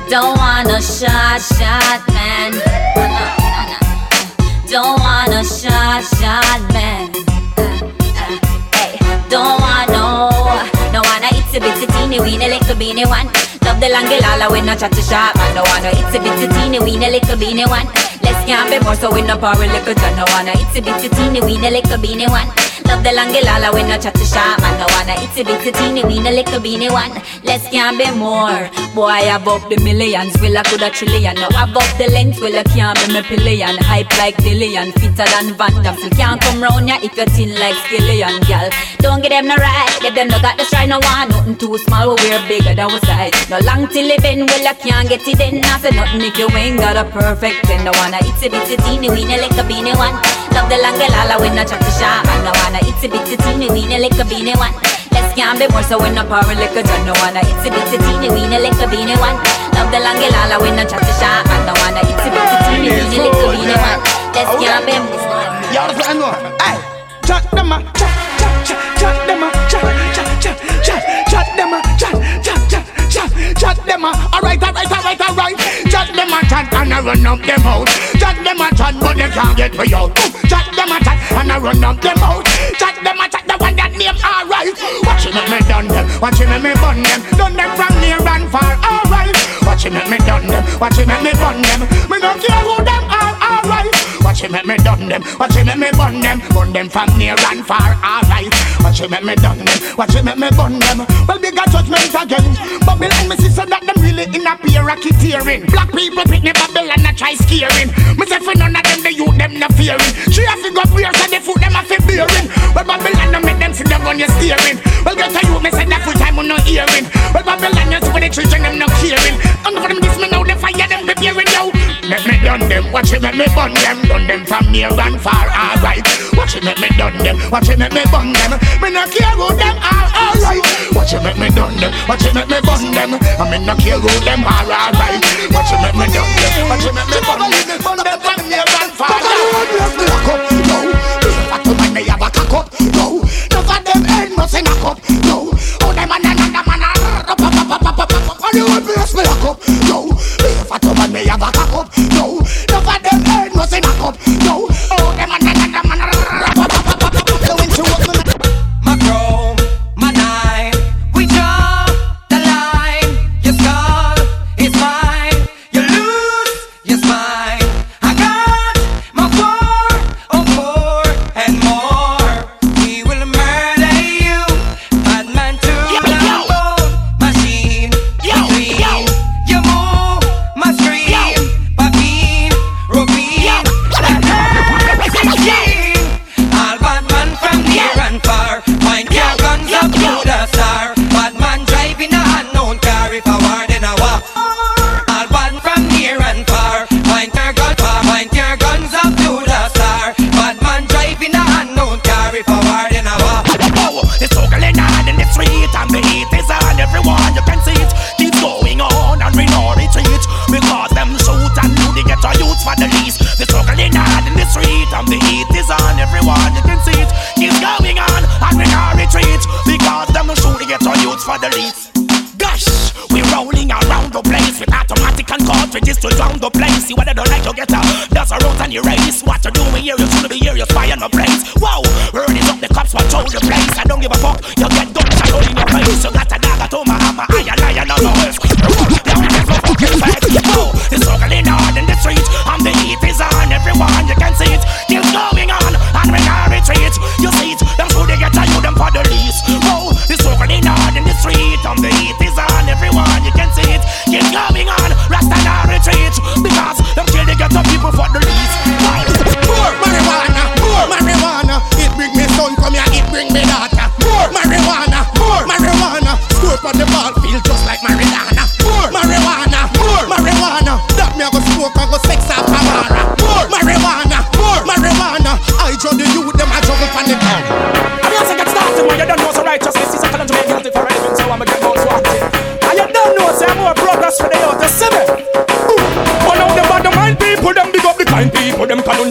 Speaker 10: Don't want no shot, shot man. Don't want no shot, shot man. Don't want no, no wanna itsy bitsy teeny weeny little beany one. Love the long lala when I chat to shop man. No wanna itsy bitsy teeny weeny little beany one. Let's can't be more so we no power little John. No wanna itsy bitsy teeny weeny little beany one. Love the long lala when I chat to shop man. No wanna itsy bitsy teeny weeny little beany one. Let's can't be more. Boy above the millions, will I could a trillion. No above the length, will I can't be me pillion. Hype like Dillian, fitter than Van Damme. Still can't come round ya if you're thin like Skillian, gal. Don't get them no right, get them no got the stride. No one nothing too small, we we're bigger than we size. No long till it bend, well I can't get it in. I say nothing if you ain't got a perfect ten. No wanna itsy bitsy teeny weeny like a beanie one. Love the long lala when I chat to. And no wanna itsy bitsy teeny weeny like a beanie one. Let's can't be more so when I power like a John. No wanna itsy bitsy teeny weeny like a beanie one. Love the long lala when I chat to. And no wanna itsy bitsy teeny weeny like a beanie one. Let's can't be more.
Speaker 23: Y'all know. Hey, chat them chat, chat, alright, alright. Chat them a chat and I run up them out. Chat them a chat, but they can't get me out. Chat them a chat and I run up them out. Chat them a chat, the one that name alright. Watch you make me done them, watch you make me bun them, done them from near and far. Alright, watch you make me done them, watch you make me bun them. Me no care who them. Watch you make me done them. Watch you make me bun them. Bun them from near and far. Alright. Watch you make me done them. Watch you make me bun them. Well, bigger judgment again. Babylon, me sister that them really in a peer racketeering. Black people pick me Babylon a try scaring. Me say for none of them the youth them no fearing. She have to go prayer so the foot them a fi bearing. Well, Babylon no make them see them on your steering. Well, get to you me say that full time no hearing. Well, Babylon you see for the children them no caring. And for them this me know the fire them preparing now. Make me done them. Watch you make me bun them. Done them from near and far. Alright. Watch you make me done them. Watch you make me bun them. Me no care who them are. Alright. Watch you make me done them. Watch you make me bun them. I me no care who them are. Alright. Watch you make me done them. Watch you make me bun them. Bun them from near and far. Lock up, no. Fat to man, they have a cock up, no. None of them ain't nothing up, no. Oh, them man, another man, up, up, up, up, up, up, up. And you want me to lock up, no. Fat to man, they have a cock up, no. Up, no.
Speaker 2: Unknown car. If I war, then I war.
Speaker 23: Oh, it's struggling on in the street and the heat is on everyone. You can see it keeps going on and we no retreat because them shoot and do they get our youth for the least. The struggling on in the street and the heat is on everyone. You can see it keeps going on and we no retreat because them shoot they get our youth for the least. Gosh, we rolling around the place with automatic cartridges to drown the place. See what I don't like to get out. That's a road and erase. What you doing here? You shouldn't be here. You're spying the place. Wow, running up the cops patrol the place. I don't give a fuck. You get gunshot all in your face. You got a dagger to my hammer. I and I and no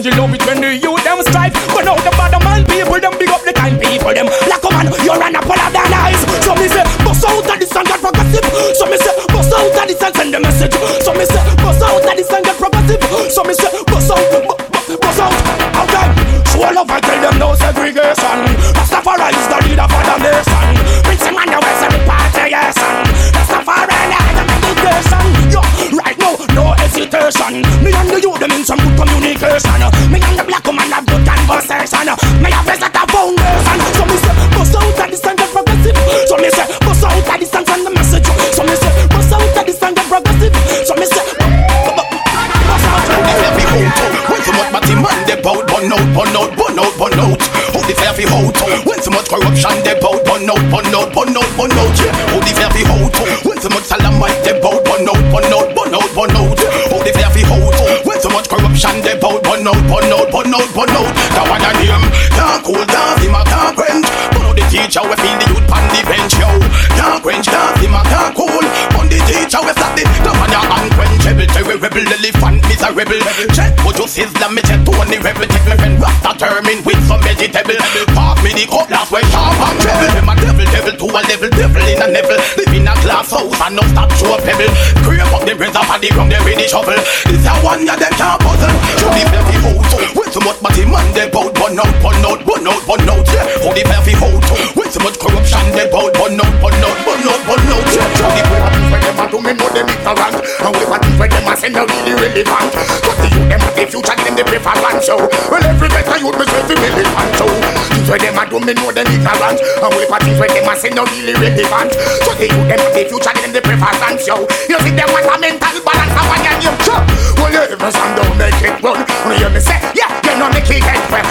Speaker 23: calungi love it when the youth them strive. But now the bottom mind people, them big up the kind people, them a man, you of their eyes. So me say, bust out of this and get progressive. So me say, bust out of this and send the message. So me say, bust out of this and get progressive. So me say,
Speaker 4: bun out, bun out, How the fair fi out When so much corruption they bout Bun out, bun out, bun out, bun out Yeah, how the fair fi out When so much salamite they bout Bun out, bun out, bun out, bun out How the fair fi out When so much corruption they bout Bun out, bun out, bun out, bun out That one a name Can't cool down, him a can't quench Bun out the teacher we feel the youth on the bench Yo, can't quench, can't him a can't teacher we flat the That one a unquenchable rebel, elephant, miserable Check what you sizzle me check to the rebel Take friend termin with some vegetable. Me the cup sharp and treble. Them a devil, devil to a level Devil in a level. Live in a glass house and no stop to a pebble. Scrape up the brains on the ground They ready shovel. This a one ya them can't puzzle. Show the belly out When so much body man they bout Bun out, bun out, bun out, bun out Yeah, how the belly out When so much corruption they bout Bun out, bun out, bun out, bun out Yeah, show the them a do me know them ignorant. We what where them a say no really relevant But the youth them a the future give them the preference so Well every better youth me say fi militant so Things where them a do me know them ignorant. What things where them a say no really relevant So the youth them a the future give them the preference so You see them want a mental balance and one and you? Chop Well you ever son don't make it run. When you hear me say yeah you know make it get well.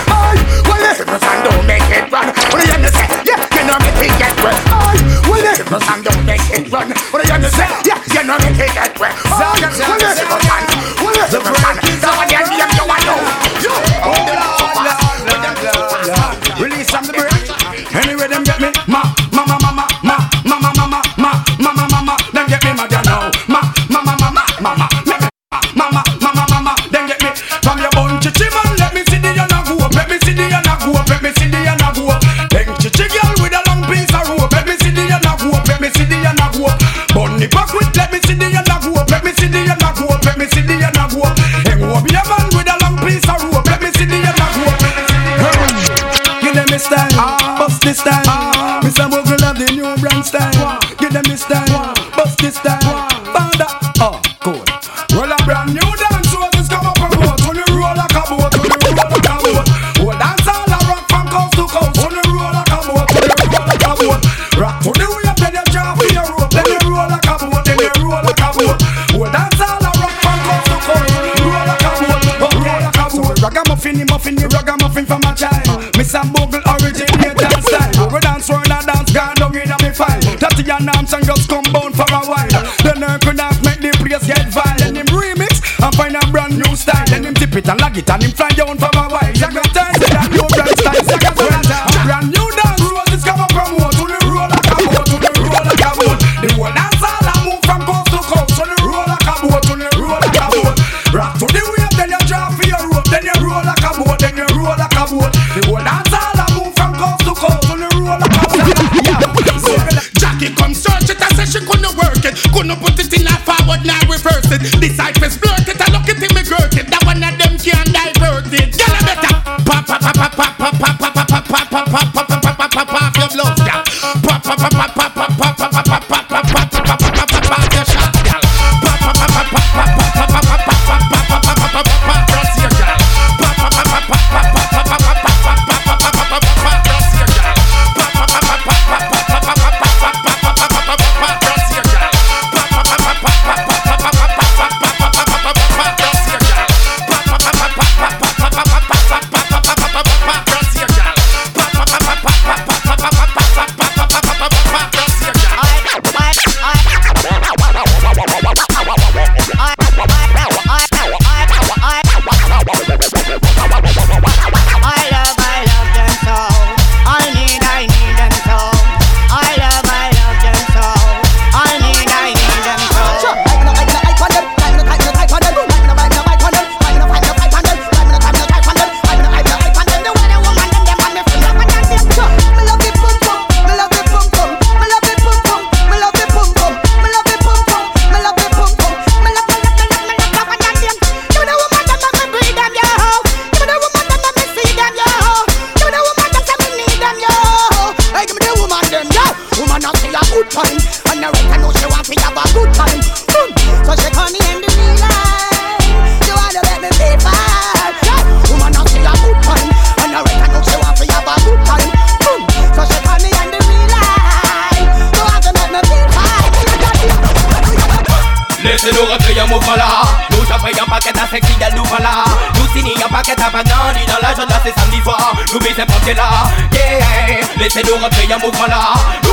Speaker 4: Well you ever son don't make it run. When you hear me say yeah you know make it get well Aye Well you ever son don't make it run When you say yeah. You know make it get Aye Well oh, you ever son Well you style. Mr.
Speaker 26: Mogul love the
Speaker 17: new brand style.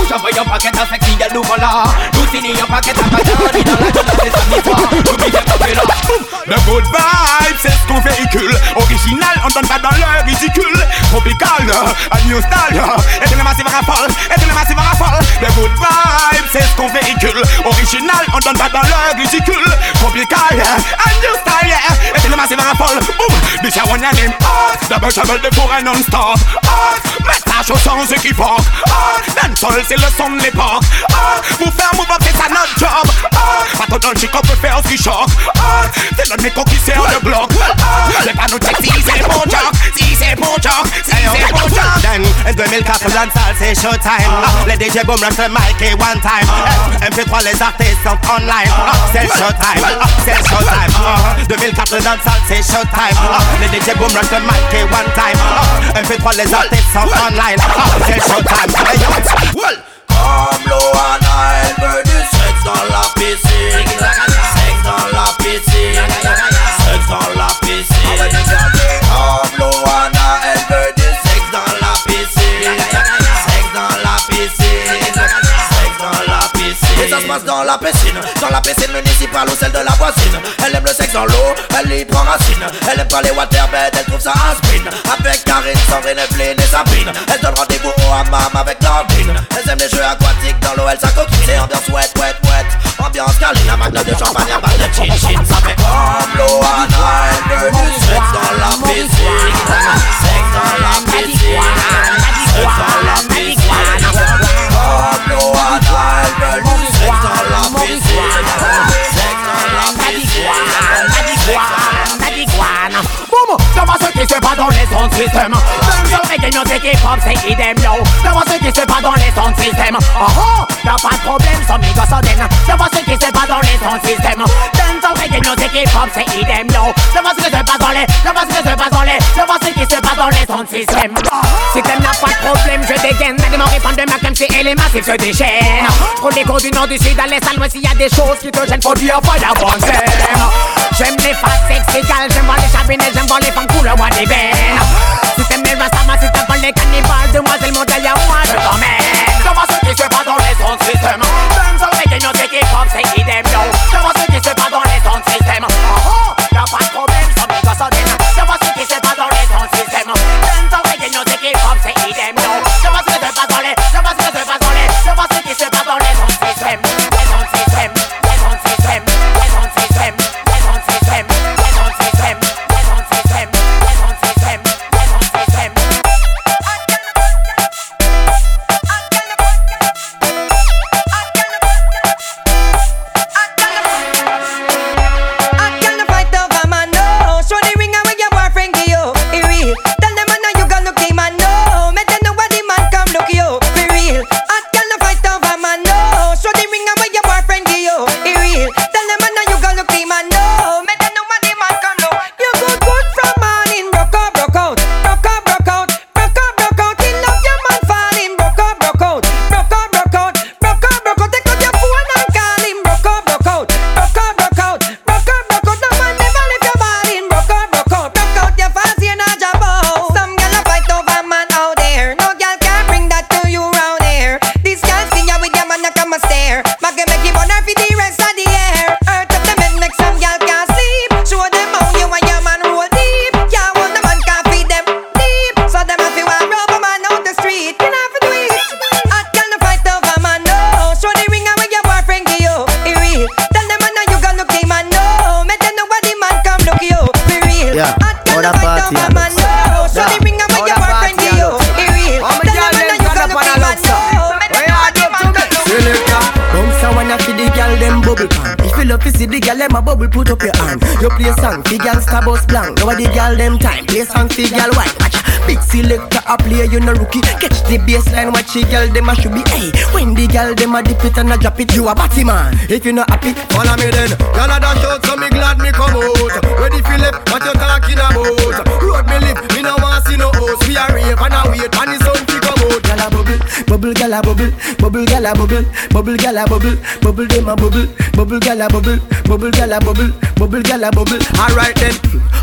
Speaker 27: J'envoie un paquet à sexy de à la
Speaker 23: good vibe, c'est ce qu'on véhicule Original, on donne pas dans le ridicule Tropical, un new style Et tout le massif raffole, et tout le massif raffole Le good vibe, c'est ce qu'on véhicule Original, on donne pas dans le ridicule Tropical, un new style. Et tout le massif raffole Boum, this a one name Hot, double trouble de pour un non-stop message aux sans équivoque. Hot, dancehall c'est le son de l'époque. Hot, pour faire move c'est ça notre job. Hot, pas ton chic on peut faire ce qui choque Hot, c'est le mec qui sert le bloc. Hot, les panneaux si c'est bon job c'est bon job, si c'est bon job
Speaker 27: Then, en 2004 dans le salle c'est showtime Les DJ boom rush le mic et one time. MP3 les artistes sont online. C'est showtime, c'est showtime 2004 dans le salle c'est showtime Les DJ boom rush le mic et one time. MP3 les artistes sont online. Uh-huh. C'est showtime Hey yo, well
Speaker 28: Comme l'eau à Nile, veut du sexe dans la piscine Sexe dans la piscine dans la piscine. Dans la piscine municipale ou celle de la voisine. Elle aime le sexe dans l'eau, elle y prend racine. Elle aime pas les waterbeds, elle trouve ça spin Avec Karine, Sandrine, Evelyne et Sabine Elle donne rendez-vous au hammam avec Nordine Elles aiment les jeux aquatiques dans l'eau, elle s'acoquine C'est ambiance wet, wet, wet. Ambiance câline, un magnum de champagne, un bain de chin chin. Ça fait
Speaker 7: système Les gagnants qui pop, c'est idem yo. D'avoir ce qui se passe dans les sons système Oh oh, y'a pas de problème, sans méga soden D'avoir ce qui se passe dans les sons système Même sur les gagnants qui pop, c'est idem yo. D'avoir ce qui se passe dans les, d'avoir ce qui se passe dans les D'avoir ce qui se passe dans les sons système Système n'a pas de problème, je dégaine. Mais mon répondre de ma comme si elle est massive se déchaîne. Pour les cours du nord, du sud, à l'est, à l'ouest, s'il y a des choses qui te gênent, faut dire, faut y avancer J'aime les faces sexigales, j'aime voir les chabinets, j'aime voir les femmes couleur moi des veines Si Rastama système pour les cannibales, demoiselles modèle y'a moi Je t'emmène Dans ma sottise, je pas dans les zones système
Speaker 16: them a bubble, put up your hand. You play song, fi gal star bus blank. Now the gal them time, play song fi gal white. Watch big selector a play, you no rookie. Catch the baseline, watch the gal them a should be. Hey, when the gal them a dip it and a drop it, you a batty man. If you not happy, follow me then. Gal a dash out, so me glad me come out. Ready Philip, what you talking about? Road me live, me no want see no host. We a rave and a wait, and the bubble, bubble gal a bubble, bubble gal a bubble, bubble gal a bubble, bubble dem a bubble, bubble gal a bubble, bubble gal a bubble, bubble gal a bubble. Alright then,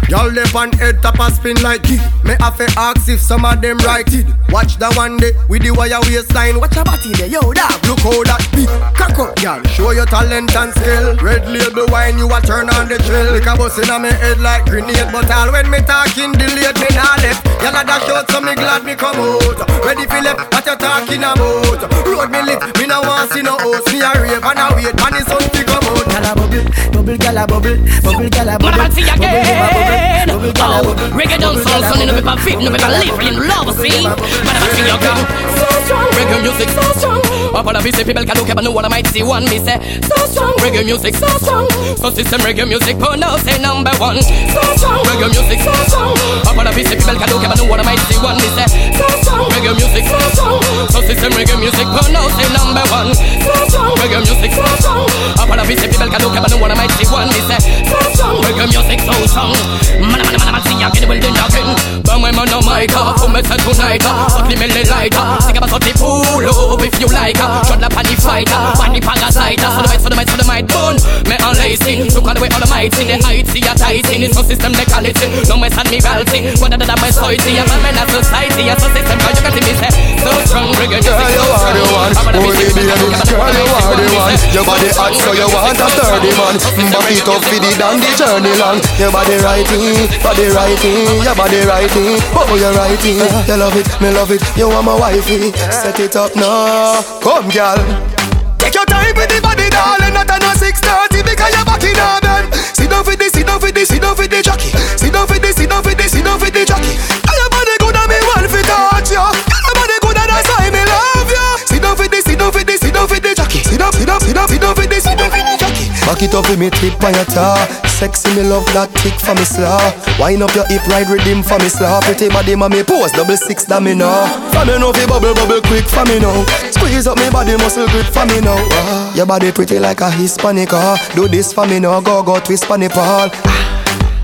Speaker 16: y'all left on head top a spin like it. Me have to ask if some of them right it. Watch the one day with the wire waistline. Watch a body there, yo dog. Look how that beat. Cock up, y'all. Show your talent and skill. Red label wine, you a turn on the drill. Like a bus in a me head like grenade, but all when me talking delayed, me nah left. Y'all a dash out, so me glad me come out. Ready left, what you talking about? Road me live, me no want see no host. Me a rave and a wait, and the sun fi come out. Gyal a bubble, bubble gyal a bubble, bubble gyal a bubble.
Speaker 27: Man, see
Speaker 16: bubble,
Speaker 27: again.
Speaker 16: bubble, bubble gyal a
Speaker 27: Oh,
Speaker 16: bubble,
Speaker 27: reggae
Speaker 16: bubble
Speaker 27: dance
Speaker 16: gyal a
Speaker 27: sound, son, in the
Speaker 16: bubble.
Speaker 27: paper fit, no paper live, in love, see. Man, I see again. So strong, reggae music so strong. Up on the busy people can look up and know what I might see one. Me say, so strong, reggae music so strong. So system reggae music, but now say number one. So strong, reggae music so strong. Up on the busy people can look up and know what I might see one. Me say, so strong, reggae music so strong. So system reggae music, but now say number one. Strong, reggae music so strong. Up on the busy people can look up and what I might see one. Me say, so strong, reggae music so strong. Man, man, man, man, see again, well then again. Bang my man on my car, for me tonight. Uh, Fuck uh. the melody lighter, sing about something pull up oh, if you like. Shut up on the fighter, on uh, the parasite. So the might, so the might, so the might burn. Me look on the way all the might in the height, see a tight. It's no system they call it. No mess on me belting, what other than my society. I'm a man of society, a so system. Cause you can see me say, so strong, reggae music.
Speaker 6: Girl, you are the one. Only baby, girl, you are the one. Your body hot, so you want a sturdy man. Back it up for the down the journey long. Your body righty, body righty, your body righty. Oh, you're righty. You love it, me love it. You want my wifey. Set it up now. Come, girl. Take your time with the body, darling. Not on a 6:30 because you're back in a bed. Sit down for this, sit down for this, sit down for the jockey. Sit down for this, sit down for this, sit down for the jockey. And your body good and me want to touch you. And your body good and that's why me love you. Sit down for this, sit down for this, sit down for the jockey. Sit down, sit down, sit down, sit down for this, Back it up with me tip on your tar. Sexy me love that tick for me slaw. Wind up your hip ride rhythm for me slaw. Pretty body ma me pose double six that me know. For me know fi bubble bubble quick for me now. Squeeze up me body muscle grip for me now. Ah, your body pretty like a Hispanic. Ah, do this for me now. Go go twist for the pole.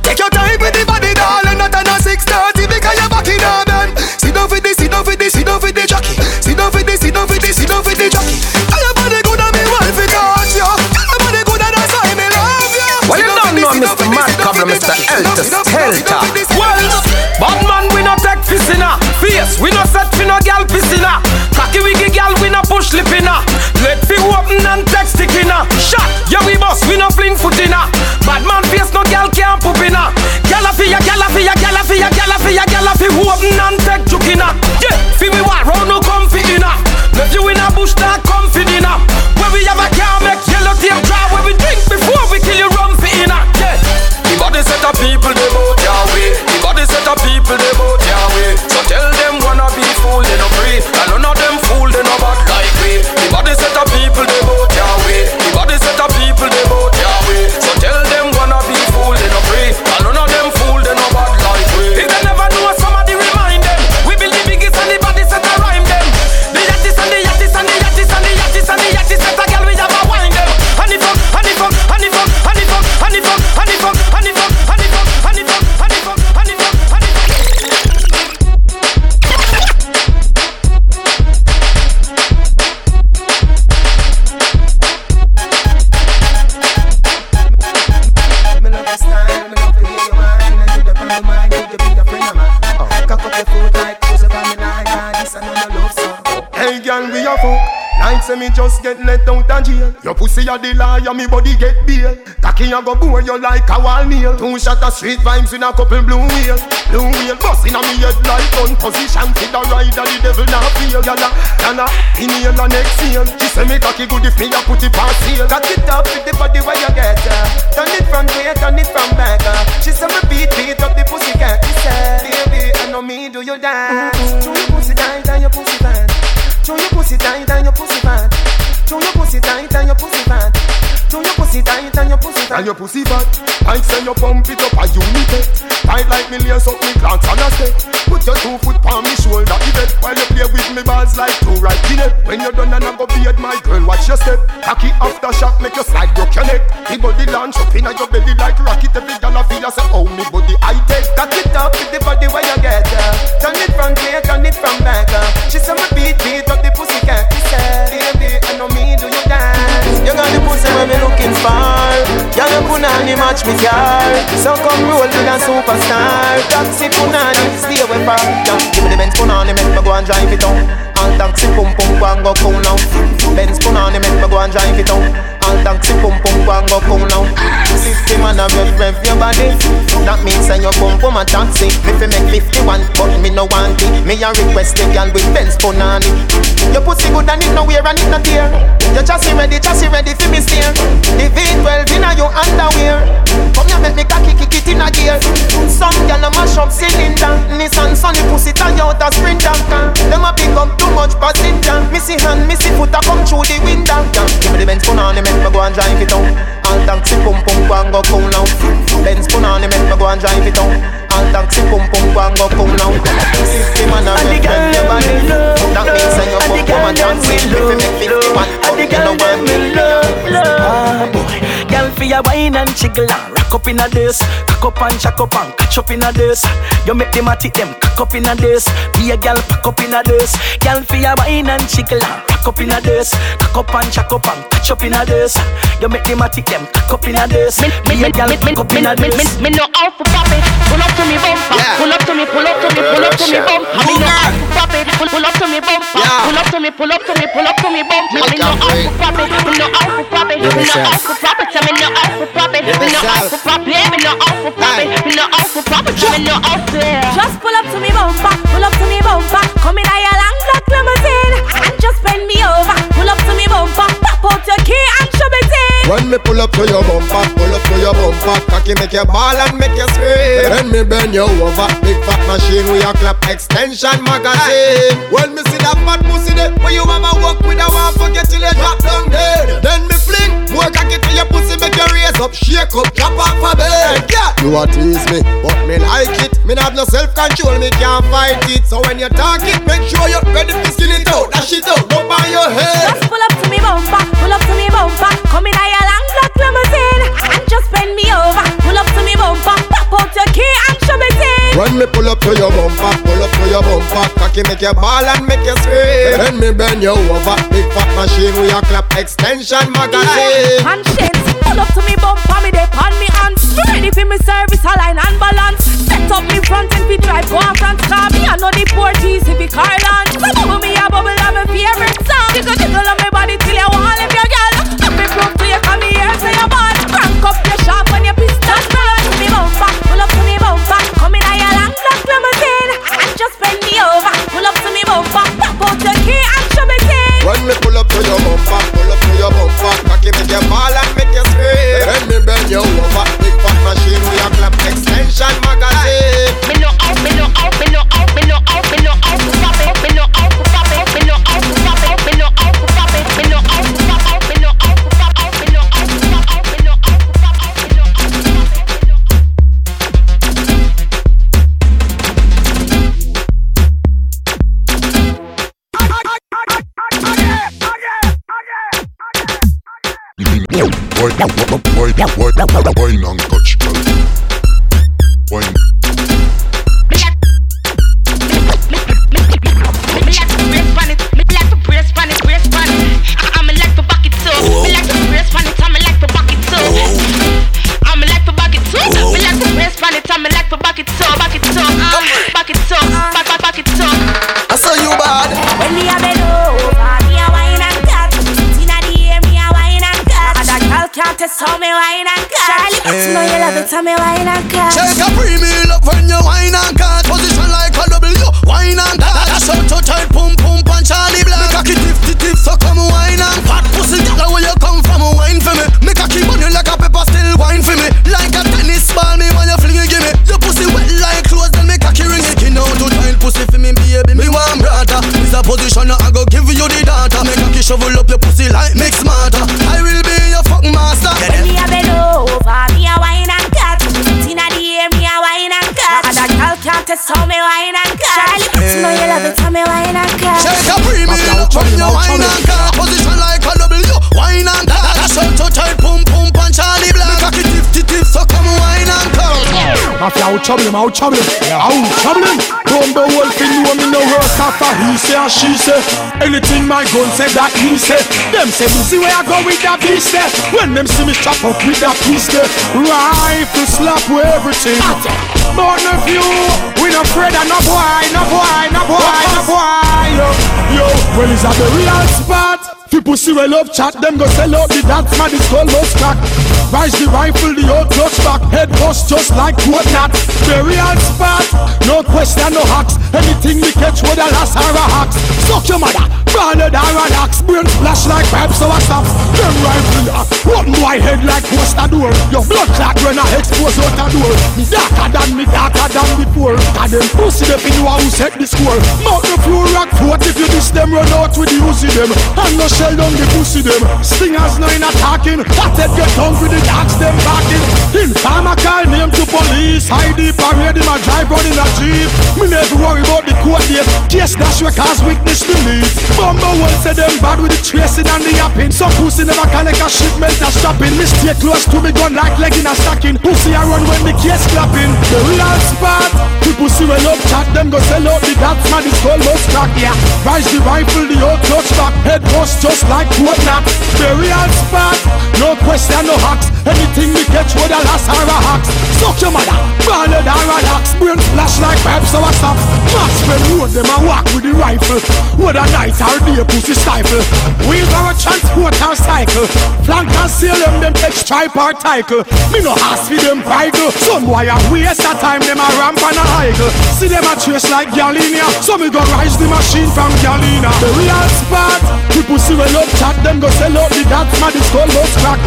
Speaker 6: Take your time with the body, darling. Not on a 6:30 because you're back in a bed. Sit down for this, sit down for this, sit down for the jockey. Sit down for this, sit down for this, sit down for the jockey.
Speaker 29: Mr. Mad Mr. Helter Skelter.
Speaker 30: Well, bad man, we no take fissina. Face, we no set fi no gal pissina. Cocky wiggy gal, we no push lipina. Let fi open and take stickina. Shot, yeah we boss, we no fling footina. Bad man face, no gal can't poop inna. Gal a fi ya, gal a fi ya, gal a fi ya, gal a fi ya, gal a fi open and take chukina. Yeah,
Speaker 6: Pussy a the liar, me body get bail. Cocky a go bore you like a wall nail. Two shot of street vibes with a couple blue wheel. Blue wheel busting on me head like gun position. For the rider, the devil not feel. Yalla, yalla, inhale and exhale. She say me cocky good if me a put it past heel.
Speaker 31: Cock it up with the body where you get uh. Turn it from way, turn it from back. She say me beat, beat up the pussy cat She say, baby, I know me do you dance Show your pussy tight and your pussy fat Show your pussy tight and your pussy fat Show your pussy tight and your pussy fat Show your pussy tight and your pussy tight.
Speaker 32: And your pussy fat. Like say you pump it up a unity. Tight like me lace up me clocks on a step. Put your two foot on me shoulder, even while you play with me balls like two right in it. When you're done and I go beard my girl, watch your step. Cocky after shot make you slide broke your neck. The body launch up inna your belly like rocket. Every girl I feel a say, oh me body I take.
Speaker 31: Cock it up with the body where you get uh. Turn it from way, turn it from back uh. She say me beat, beat up the pussy cat. Baby, I know me do you dance. You got the pussy where me looking for. Y'all you punani match me car. So come roll with a superstar. Taxi punani, stay away from. Yeah, give me the Benz punani, make me go and drive it on. All taxi pum pum go and go cool now. Benz punani, make me go and drive it on. All taxi pum pum go and go cool now. Fifty man a rev rev your body. That means say you pum pum a taxi. Me fi make fifty one, but me no want it. Me a request the girl with Benz punani. Your pussy good and it no wear and it no tear. Your chassis ready, chassis ready fi me steer. The V12 inna your underwear. Come here make me cocky kick it in a gear. Some gyal a mash up cylinder. Nissan Sunny pussy Toyota Sprinter. Them a pick up too much passenger. Missy hand, missy foot a come through the window. Yeah. Give me the Benz punani, make me go and drive it on. All taxi pum pum go and go cool now. Benz punani, make me go and drive it on. All taxi pum pum go and go cool now. Fifty man a rev rev your body. That means say you pum pum a dance. If you make fifty one, but you no want me.
Speaker 27: Ah, boy. Girl, for your wine and jiggle and rock up in a this. Cock up and jack up and catch up in a this. You make them a tick them cock up in a this. Be a girl pack up in a this. Girl, for your wine and jiggle and rock up in a this. Cock up and jack up and catch up in a this. You make them a tick them cock up in a this. Be a girl pack up in a this.
Speaker 33: Me no out for pop it. Pull up to me bumper. Pull up to me, pull up to me, pull up to me bumper. Me no out for pop it. Pull pull up to me bumper. Pull up to me, pull up to me, pull up to me bumper. Me no out for pop it. Me no out for pop it. Me no out for pop it. Me no out for pop it. Me no out for pop it. Me no out for pop it. Me no out for pop it. Me no out there.
Speaker 34: Just pull up to me bumper, pull up to me bumper. Come in a your long black limousine and just bend me over. Pull up to me bumper, pop out your key and show me in.
Speaker 20: When me pull up to your bumper, pull up to your bumper Cocky make you ball and make you scream When me bend you over, big fat machine with your clap. Extension magazine. When me see that fat pussy there, where you mama walk with a one forget till you drop down dead. Then me fling, more cocky to your pussy make your raise up, shake up, drop off a bed. Yeah, you a tease me, but me like it. Me not have no self-control, me can't fight it. So when you talk it, make sure you're ready to skin it out. That shit out, go by your head.
Speaker 34: Just pull up to me bumper, pull up to me bumper. Come in a long black limousine and just bend me over. Pull up to me bumper, pop out your key show me in.
Speaker 20: When me pull up to your bumper, pull up to your bumper Cocky make you ball and make you scream When me bend you over, big fat machine with your clap extension magazine
Speaker 34: Conscience, pull up to me bumper, me dey on me hands. Ready for me service, align and balance. Set up me front and be drive go on front car. Me I know the Portuguese Civic Island. So bubble me a bubble of my favorite song. Jiggle jiggle on my body till you want bumper, pop out your key and show me in.
Speaker 20: When me pull up to your bumper, pull up to your bumper Cocky make you ball and make you scream When me bend you over, big fat machine with your clap extension magazine
Speaker 32: wine, and
Speaker 3: trouble him, out trouble him, out trouble him. Bumbo wolf in know me no worse after he say and she say. Anything my gun say that he say. Them say see where I go with that piece there. When them see me chop up with that piece there, rifle slap with everything. But no few, we no afraid of no boy, no boy, no boy, no boy. Yo, yo, well is that the real spot? Fi pussy well love chat, them go sell out the dance man, the skull must crack. Rise the rifle, the old clutch back, head bust just like what not. Very hard spot, no question, no hacks. Anything we catch with a last a hacks. Suck your mother, branded or an axe. Brain flash like pipes, so I stop. Them rifle, one boy head like poster door. Your blood clot when I expose out a door. Me darker than me darker than before. And them pussy the you who set the score. Mount the floor rock foot if you diss them, run out with the Uzi them. And no shell down the pussy them. Stingers no in attacking. Fathead get down with the dogs them backing. Informer call name to police. The parade him a drive in a jeep. Me never worry about the court date. Case dash cause witness believe. Bumbo will say them bad with the tracing and the yapping. Some pussy never collect a shipment a shopping. Me stay close to me gun like leg in a stocking. Pussy I run when the case clapping. The real spot. The pussy will up chat them go sell out the dots man is almost crack yeah. Rise the rifle the old clutch back head bust just like what not. Burial spot, no question, no hacks. Anything we catch with a last or a hacks. Suck your mother, ballad or a lax. Brain flash like pipes, so I stop. Maxwell road them and walk with the rifle. With a night day pussy stifle. Wheels are a transport or cycle. Flank and seal them, them take stripe or title. Me no ask for them bridle. Some boy a waste of time, them a ramp and a higgle. See them a trace like Galina. So me go rise the machine from Galina. The real spot, people see well up chat, them go sell out the dots, man, the skull most crack.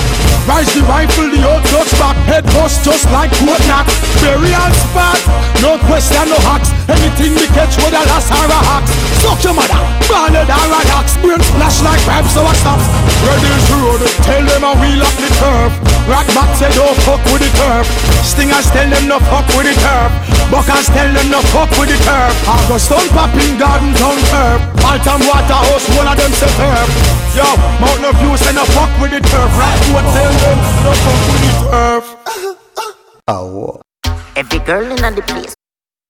Speaker 3: Rise the rifle, the old clutch back, head bust just like court knock. Burial spot, no question, no hacks. Anything we catch with a last a hacks. Suck your mother, ballad or hacks. Brain splash like pipes, so I stop. Ready to road, tell them a wheel up the turf. Rock back say don't fuck with the turf. Stingers tell them no fuck with the turf. Buckers tell them no fuck with the turf. I go stone popping garden town turf. Altam Waterhouse, one of them say turf. Yo, Mountain View say no fuck with the turf. Right, what tell them no fuck with the turf.
Speaker 16: Oh. Every girl in the place